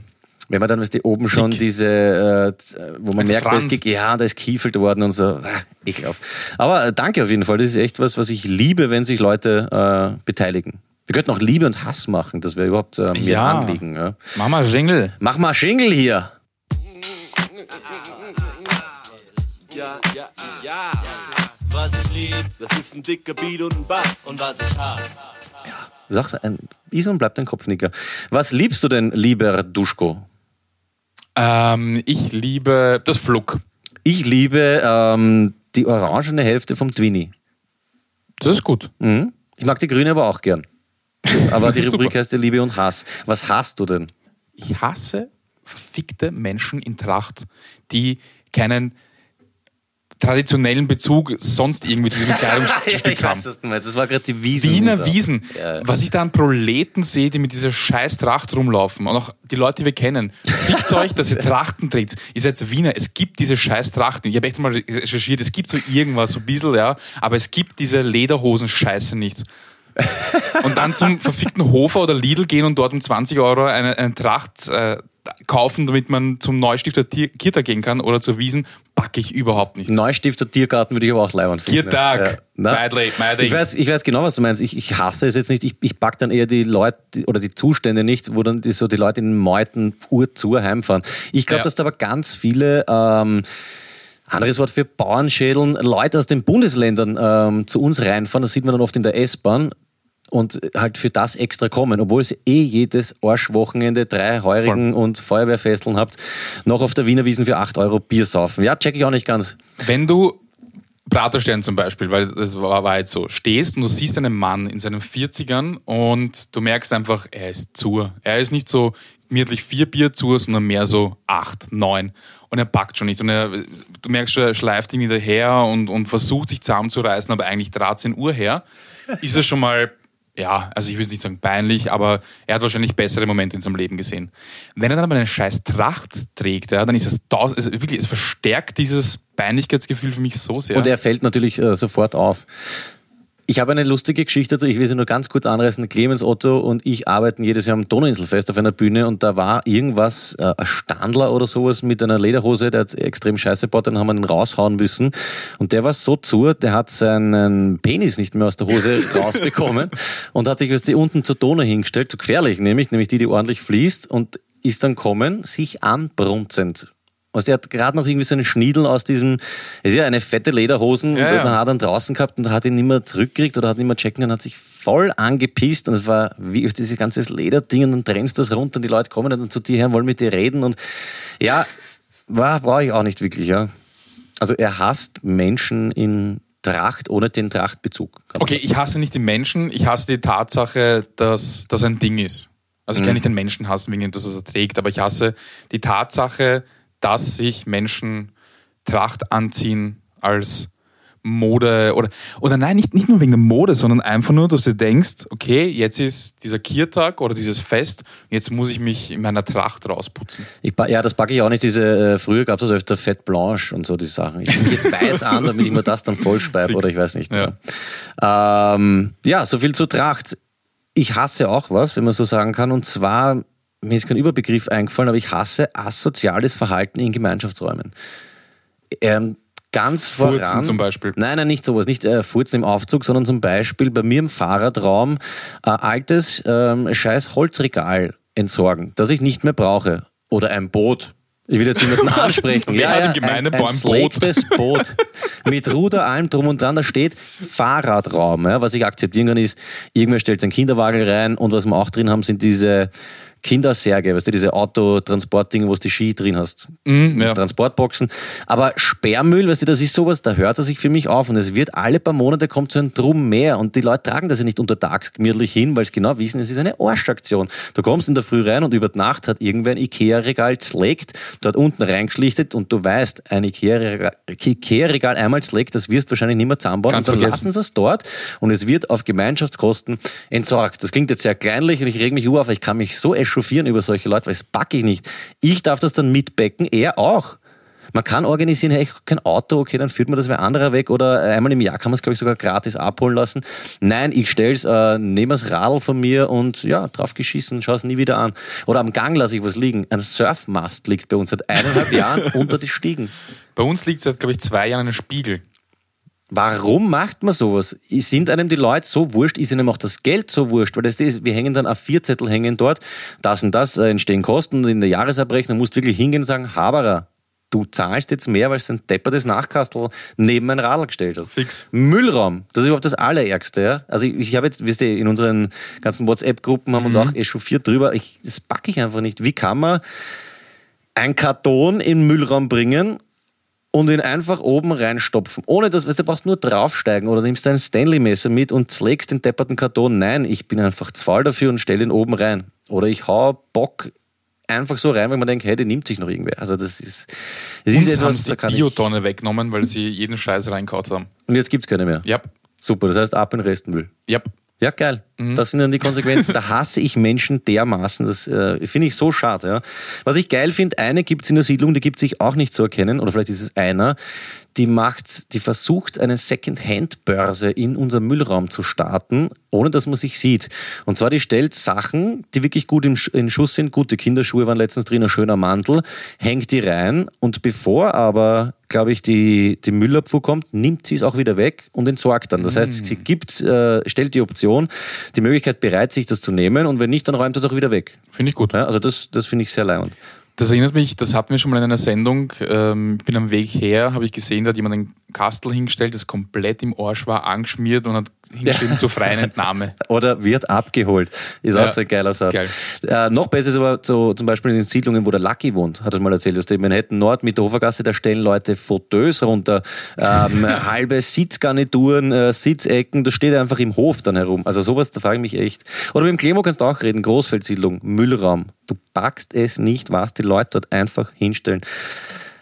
Wenn man dann, weißt du, oben schon Dick. diese, äh, wo man Wenn's merkt, da ist, ja, da ist kiefelt worden und so, ah, ekelhaft. Aber äh, danke auf jeden Fall, das ist echt was, was ich liebe, wenn sich Leute äh, beteiligen. Wir könnten auch Liebe und Hass machen, das wäre überhaupt äh, mir Ja. ein Anliegen. Ja. Mama Jingle. Mach mal Schingle hier. <laughs> Ja, ja, ja. Was ich lieb, das ist ein dicker Beat und ein Bass. Und was ich hasse, Sag's ein, ist und bleibt ein Kopfnicker. Was liebst du denn, lieber Duschko? Ähm, ich liebe das Flug. Ich liebe ähm, die orangene Hälfte vom Twinny. Das ist gut. Mhm. Ich mag die grüne aber auch gern. <laughs> Aber die Rubrik super. heißt ja Liebe und Hass. Was hast du denn? Ich hasse verfickte Menschen in Tracht, die keinen traditionellen Bezug sonst irgendwie zu diesem <laughs> Kleidungsstück ich haben. weiß, was du meinst. Das war gerade die Wiesen. Wiener. Wiesen. Ja, ja. Was ich da an Proleten sehe, die mit dieser scheiß Tracht rumlaufen. Und auch die Leute, die wir kennen. Fickt <laughs> euch, dass ihr Trachten trägt. Ihr seid Wiener. Es gibt diese scheiß Trachten. Ich habe echt mal recherchiert. Es gibt so irgendwas, so ein bisschen, ja. Aber es gibt diese Lederhosen-Scheiße nicht. Und dann zum <laughs> verfickten Hofer oder Lidl gehen und dort um 20 Euro eine, eine Tracht äh, kaufen, damit man zum Neustifter Kirtag gehen kann oder zur Wiesen, packe ich überhaupt nicht. Neustifter Tiergarten würde ich aber auch leibend finden. Tiertag. Na? Meidli, Meidli. Ich weiß, ich weiß genau, was du meinst. Ich, ich hasse es jetzt nicht. Ich, ich pack dann eher die Leute oder die Zustände nicht, wo dann die, so die Leute in Meuten urzu heimfahren. Ich glaube, Ja. dass da aber ganz viele ähm, anderes Wort für Bauernschädeln, Leute aus den Bundesländern ähm, zu uns reinfahren. Das sieht man dann oft in der S-Bahn und halt für das extra kommen, obwohl ihr eh jedes Arschwochenende drei Heurigen und Feuerwehrfesteln habt, noch auf der Wiener Wiesen für 8 Euro Bier saufen. Ja, check ich auch nicht ganz. Wenn du Praterstern zum Beispiel, weil das war, war jetzt so, stehst und du siehst einen Mann in seinen 40ern und du merkst einfach, er ist zu. Er ist nicht so gemütlich vier Bier zu, sondern mehr so acht, neun. Und er packt schon nicht. Und er, du merkst schon, er schleift ihn wieder her und, und versucht sich zusammenzureißen, aber eigentlich 13 Uhr her. Ist es schon mal, ja, also ich würde nicht sagen peinlich, aber er hat wahrscheinlich bessere Momente in seinem Leben gesehen. Wenn er dann aber eine scheiß Tracht trägt, ja, dann ist es, taus- es wirklich, es verstärkt dieses Peinlichkeitsgefühl für mich so sehr. Und er fällt natürlich äh, sofort auf. Ich habe eine lustige Geschichte dazu. Ich will sie nur ganz kurz anreißen. Clemens Otto und ich arbeiten jedes Jahr am Donauinselfest auf einer Bühne und da war irgendwas, äh, ein Standler oder sowas mit einer Lederhose, der hat extrem scheiße gebaut, dann haben wir ihn raushauen müssen. Und der war so zu, der hat seinen Penis nicht mehr aus der Hose <laughs> rausbekommen und hat sich weißt du, unten zur Donau hingestellt, zu gefährlich nämlich, nämlich die, die ordentlich fließt und ist dann kommen, sich anbrunzend also der hat gerade noch irgendwie so einen Schniedel aus diesem, es ist ja eine fette Lederhosen Ja, und ja. dann hat ihn draußen gehabt und hat ihn nicht mehr zurückgekriegt oder hat ihn nicht mehr checken und hat sich voll angepisst und es war wie dieses ganze Lederding und dann trennst du das runter und die Leute kommen dann zu dir her und wollen mit dir reden und ja, war, brauche ich auch nicht wirklich, ja. Also er hasst Menschen in Tracht ohne den Trachtbezug. Okay, ich hasse nicht die Menschen, ich hasse die Tatsache, dass das ein Ding ist. Also ich kann nicht den Menschen hassen wegen dem, dass er es trägt, aber ich hasse die Tatsache, dass sich Menschen Tracht anziehen als Mode oder oder nein, nicht, nicht nur wegen der Mode, sondern einfach nur, dass du denkst, okay, jetzt ist dieser Kiertag oder dieses Fest, jetzt muss ich mich in meiner Tracht rausputzen. Ich, ja, das packe ich auch nicht. Diese, äh, früher gab es das öfter Fett Blanche und so die Sachen. Ich ziehe mich jetzt weiß an, damit ich mir das dann vollspeibe oder ich weiß nicht. Ja. Ja. Ähm, ja, so viel zu Tracht. Ich hasse auch was, wenn man so sagen kann. Und zwar, mir ist kein Überbegriff eingefallen, aber ich hasse asoziales Verhalten in Gemeinschaftsräumen. Ähm, ganz Furzen voran. zum Beispiel. Nein, nein, nicht sowas. Nicht äh, Furzen im Aufzug, sondern zum Beispiel bei mir im Fahrradraum äh, altes ähm, scheiß Holzregal entsorgen, das ich nicht mehr brauche. Oder ein Boot. Ich will jetzt niemanden <laughs> ansprechen. Wer hat im Gemeindebau ein, ein ein Boot? slakedes <laughs> Boot. Mit Ruder, allem drum und dran. Da steht Fahrradraum. Ja. Was ich akzeptieren kann, ist, irgendwer stellt seinen Kinderwagen rein und was wir auch drin haben, sind diese Kindersärge, weißt du, diese Autotransportdinge, wo du die Ski drin hast. Mhm, ja. Transportboxen. Aber Sperrmüll, weißt du, das ist sowas, da hört er sich für mich auf und es wird alle paar Monate kommt so ein Drum mehr und die Leute tragen das ja nicht untertags gemütlich hin, weil sie genau wissen, es ist eine Arschaktion. Du kommst in der Früh rein und über die Nacht hat irgendwer ein Ikea-Regal zlegt, dort unten reingeschlichtet und du weißt, ein Ikea-Regal Ikea einmal zlegt, das wirst du wahrscheinlich nicht mehr zusammenbauen Ganz und dann vergessen. lassen sie es dort und es wird auf Gemeinschaftskosten entsorgt. Das klingt jetzt sehr kleinlich und ich reg mich auf, ich kann mich so echauffieren über solche Leute, weil das packe ich nicht. Ich darf das dann mitbecken, er auch. Man kann organisieren, hey, ich hab kein Auto, okay, dann führt man das wer anderer weg oder einmal im Jahr kann man es, glaube ich, sogar gratis abholen lassen. Nein, ich stell's, äh, nehme das Radl von mir und ja, drauf geschissen, schau es nie wieder an. Oder am Gang lasse ich was liegen. Ein Surfmast liegt bei uns seit eineinhalb <laughs> Jahren unter die Stiegen. Bei uns liegt seit, glaube ich, zwei Jahren ein Spiegel. Warum macht man sowas? Sind einem die Leute so wurscht? Ist ihnen auch das Geld so wurscht? Weil das ist, wir hängen dann auf vier Zettel hängen dort, das und das äh, entstehen Kosten und in der Jahresabrechnung musst du wirklich hingehen und sagen, Haberer, du zahlst jetzt mehr, weil du ein deppertes Nachkastel neben mein Radl gestellt hast. Fix. Müllraum, das ist überhaupt das Allerärgste. Ja? Also ich, ich habe jetzt, wisst ihr, in unseren ganzen WhatsApp-Gruppen haben wir uns auch echauffiert drüber. Ich, das packe ich einfach nicht. Wie kann man ein Karton in den Müllraum bringen und ihn einfach oben reinstopfen. Ohne das, weißt du, du brauchst nur draufsteigen oder nimmst dein Stanley-Messer mit und zlegst den depperten Karton. Nein, ich bin einfach zu faul dafür und stell ihn oben rein. Oder ich hau Bock einfach so rein, weil man denkt, hey, den nimmt sich noch irgendwer. Also das ist, es ist haben etwas, sie da die ich, Biotonne weggenommen, weil sie jeden Scheiß reinkaut haben. und jetzt gibt's keine mehr. Ja, Super, das heißt ab in den Restmüll. ja. Ja, geil. Das sind dann die Konsequenzen. da hasse ich Menschen dermaßen. Das äh, finde ich so schade. Ja. Was ich geil finde, eine gibt es in der Siedlung, die gibt sich auch nicht zu erkennen, oder vielleicht ist es einer, die macht, die versucht, eine Second-Hand-Börse in unserem Müllraum zu starten, ohne dass man sich sieht. Und zwar, die stellt Sachen, die wirklich gut im, in Schuss sind. Gute Kinderschuhe waren letztens drin, ein schöner Mantel, hängt die rein und bevor aber, glaube ich, die, die Müllabfuhr kommt, nimmt sie es auch wieder weg und entsorgt dann. Das heißt, sie gibt, äh, stellt die Option, die Möglichkeit bereit, sich das zu nehmen und wenn nicht, dann räumt es auch wieder weg. Finde ich gut. Ja, also das, das finde ich sehr leibend. Das erinnert mich, das hatten wir schon mal in einer Sendung. Ähm, ich bin am Weg her, habe ich gesehen, da hat jemand ein Kastel hingestellt, das komplett im Arsch war, angeschmiert und hat hingeschrieben zur freien Entnahme. <laughs> Oder wird abgeholt. Ist Ja, auch so ein geiler Satz. geil. Äh, noch besser ist aber so, zum Beispiel in den Siedlungen, wo der Lucky wohnt, hat er mal erzählt, dass in Manhattan Nord mit der Hofergasse, da stellen Leute Fauteuils runter, ähm, <laughs> halbe Sitzgarnituren, äh, Sitzecken, das steht einfach im Hof dann herum. Also sowas, da frage ich mich echt. Oder mit dem Clemo kannst du auch reden, Großfeldsiedlung, Müllraum. Du packst es nicht, was die Leute dort einfach hinstellen.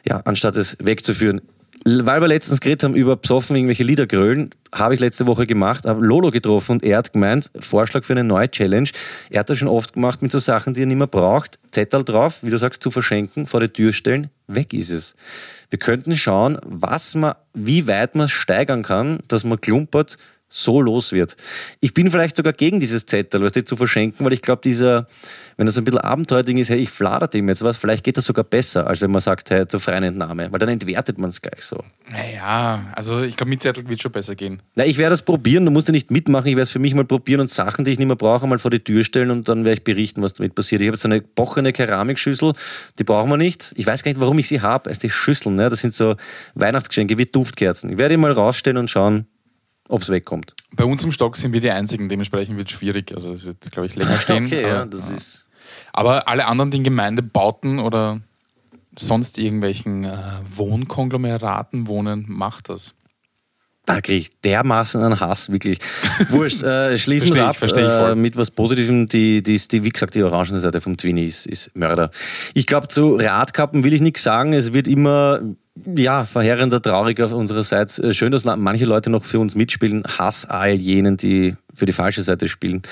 Ja, anstatt es wegzuführen. Weil wir letztens geredet haben über besoffen irgendwelche Lieder grölen, habe ich letzte Woche gemacht, habe Lolo getroffen und er hat gemeint, Vorschlag für eine neue Challenge. Er hat das schon oft gemacht mit so Sachen, die er nicht mehr braucht. Zettel drauf, wie du sagst, zu verschenken, vor die Tür stellen, weg ist es. Wir könnten schauen, was man, wie weit man steigern kann, dass man klumpert, so los wird. Ich bin vielleicht sogar gegen dieses Zettel, was die zu verschenken, weil ich glaube, dieser, wenn das ein bisschen Abenteuerding ist, hey, ich flader dem jetzt was, vielleicht geht das sogar besser, als wenn man sagt, hey, zur freien Entnahme, weil dann entwertet man es gleich so. Naja, also ich glaube, mit Zettel wird schon besser gehen. Na, ich werde das probieren, du musst ja nicht mitmachen, ich werde es für mich mal probieren und Sachen, die ich nicht mehr brauche, mal vor die Tür stellen und dann werde ich berichten, was damit passiert. Ich habe jetzt so eine bochene Keramikschüssel, die brauchen wir nicht. Ich weiß gar nicht, warum ich sie habe. Es ist die Schüsseln, ne? das sind so Weihnachtsgeschenke wie Duftkerzen. Ich werde die mal rausstellen und schauen, ob es wegkommt. Bei uns im Stock sind wir die Einzigen, dementsprechend wird es schwierig. Also es wird, glaube ich, länger <laughs> stehen. Okay, ja, aber, das ist... aber alle anderen, die in Gemeindebauten oder sonst irgendwelchen äh, Wohnkonglomeraten wohnen, macht das. Da kriege ich dermaßen einen Hass, wirklich. <laughs> Wurscht, äh, schließen wir ab ich äh, mit was Positivem. Die, die, die, wie gesagt, die orangene Seite vom Twinny ist, ist Mörder. Ich glaube, zu Radkappen will ich nichts sagen. Es wird immer, ja, verheerender, trauriger unsererseits. Äh, Schön, dass manche Leute noch für uns mitspielen. Hass all jenen, die für die falsche Seite spielen.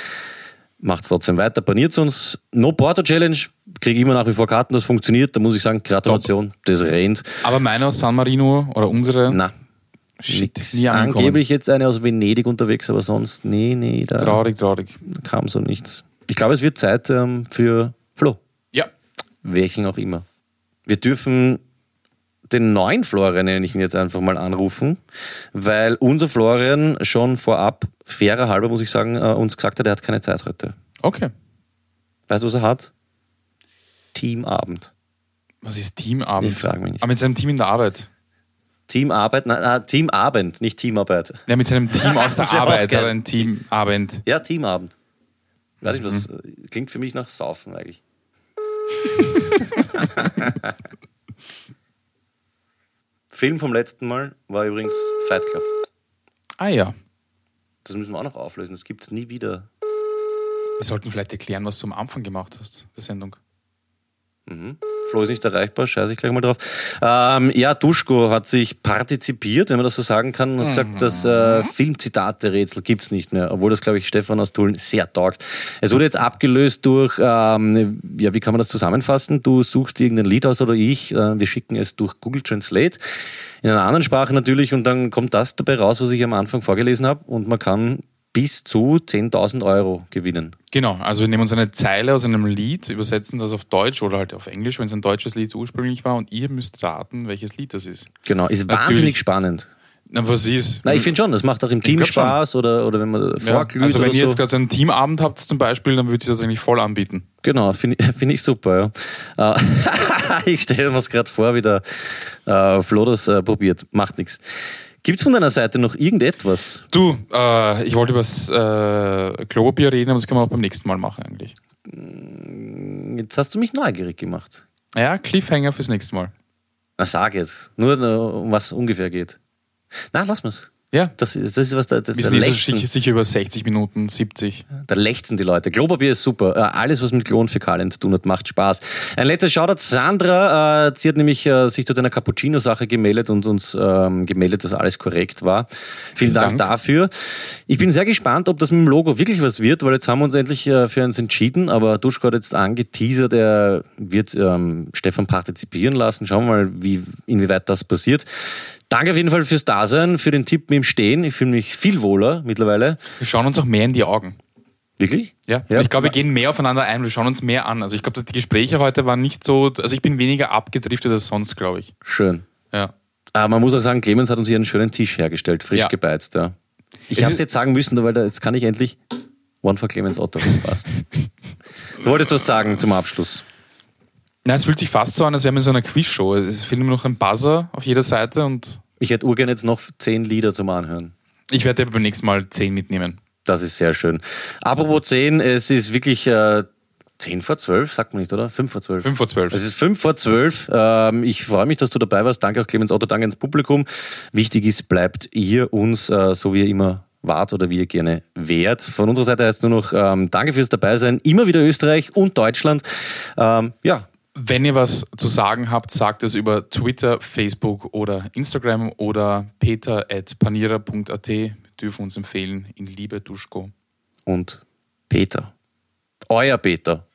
Macht trotzdem weiter, paniert uns. No Porter Challenge, kriege immer nach wie vor Karten, das funktioniert. Da muss ich sagen, Gratulation, das rennt. Aber meine aus San Marino oder unsere, Na, shit, angekommen. angeblich jetzt eine aus Venedig unterwegs, aber sonst, nee, nee, da Traurig, traurig. kam so nichts. Ich glaube, es wird Zeit ähm, für Flo, Ja, welchen auch immer. Wir dürfen den neuen Florian, nenne ich ihn jetzt einfach mal, anrufen, weil unser Florian schon vorab, fairer halber muss ich sagen, äh, uns gesagt hat, er hat keine Zeit heute. okay. Weißt du, was er hat? Teamabend. Was ist Teamabend? Ich frag mich nicht. Aber mit seinem Team in der Arbeit. Teamarbeit, nein, ah, Teamabend, nicht Teamarbeit. Ja, mit seinem Team aus <laughs> der Arbeit. Oder ein Teamabend. Ja, Teamabend. Weiß ich Mhm. was, klingt für mich nach Saufen eigentlich. <laughs> Film vom letzten Mal war übrigens Fight Club. Ah ja. Das müssen wir auch noch auflösen. Das gibt es nie wieder. Wir sollten vielleicht erklären, was du am Anfang gemacht hast, der Sendung. Flo ist nicht erreichbar, scheiße ich gleich mal drauf. Ähm, ja, Duschko hat sich partizipiert, wenn man das so sagen kann, und hat gesagt, das äh, Filmzitate-Rätsel gibt es nicht mehr, obwohl das, glaube ich, Stefan aus Tulln sehr taugt. Es wurde jetzt abgelöst durch, ähm, ja, wie kann man das zusammenfassen? Du suchst irgendein Lied aus oder ich, äh, wir schicken es durch Google Translate, in einer anderen Sprache natürlich, und dann kommt das dabei raus, was ich am Anfang vorgelesen habe, und man kann bis zu 10.000 Euro gewinnen. Genau, also wir nehmen uns eine Zeile aus einem Lied, übersetzen das auf Deutsch oder halt auf Englisch, wenn es ein deutsches Lied ursprünglich war, und ihr müsst raten, welches Lied das ist. Genau, ist Natürlich. wahnsinnig spannend. Na, was ist? Na, ich finde schon, das macht auch im Team. Spaß oder, oder wenn man ja, vorglüht also wenn oder ihr so. jetzt gerade so einen Teamabend habt zum Beispiel, dann würde ich das eigentlich voll anbieten. Genau, finde <laughs> find ich super. Ja. Äh, <laughs> ich stelle mir es gerade vor, wie der äh, Flo das äh, probiert. Macht nichts. Gibt es von deiner Seite noch irgendetwas? Du, äh, ich wollte über das äh, Klopapier reden, aber das kann man auch beim nächsten Mal machen eigentlich. Jetzt hast du mich neugierig gemacht. Ja, Cliffhanger fürs nächste Mal. Na, sag jetzt. Nur, äh, um was ungefähr geht. Na, lass mal's. Ja, Das ist, das ist was da, das, wir da, sind eh sicher, sicher über 60 Minuten, 70. da lechzen die Leute. Klopapier ist super. Äh, alles, was mit Klonfäkalien zu tun hat, macht Spaß. Ein letztes Shoutout. Sandra, äh, sie hat nämlich äh, sich zu deiner Cappuccino-Sache gemeldet und uns ähm, gemeldet, dass alles korrekt war. Vielen Dank, Dank. dafür. Ich bin sehr gespannt, ob das mit dem Logo wirklich was wird, weil jetzt haben wir uns endlich äh, für eins entschieden, aber Duschko hat jetzt angeteasert, er wird ähm, Stefan partizipieren lassen. Schauen wir mal, wie, inwieweit das passiert. Danke auf jeden Fall fürs Dasein, für den Tipp mit dem Stehen. Ich fühle mich viel wohler mittlerweile. Wir schauen uns auch mehr in die Augen. Wirklich? Ja, Ja. Ich glaube, wir gehen mehr aufeinander ein, wir schauen uns mehr an. Also ich glaube, die Gespräche heute waren nicht so, also ich bin weniger abgedriftet als sonst, glaube ich. Schön. Ja. Aber man muss auch sagen, Clemens hat uns hier einen schönen Tisch hergestellt, frisch Ja. gebeizt. Ja. Ich habe es jetzt sagen müssen, weil da, jetzt kann ich endlich One for Clemens Otto passt. <laughs> du wolltest was sagen zum Abschluss. Na, es fühlt sich fast so an, als wären wir in so einer Quizshow. Es fehlt nur noch ein Buzzer auf jeder Seite und Ich hätte urgern jetzt noch zehn Lieder zum Anhören. ich werde beim nächsten Mal 10 mitnehmen. Das ist sehr schön. Apropos 10, es ist wirklich äh, 10 vor 12, sagt man nicht, oder? 5 vor 12. 5 vor 12. Es ist 5 vor 12. Ähm, ich freue mich, dass du dabei warst. Danke auch Clemens Otto, danke ins Publikum. Wichtig ist, bleibt ihr uns, äh, so wie ihr immer wart oder wie ihr gerne wärt. Von unserer Seite heißt nur noch ähm, Danke fürs Dabeisein. Immer wieder Österreich und Deutschland. Ähm, ja, Wenn ihr was zu sagen habt, sagt es über Twitter, Facebook oder Instagram oder peter.panira.at. Wir dürfen uns empfehlen in Liebe Duschko. und Peter. Euer Peter.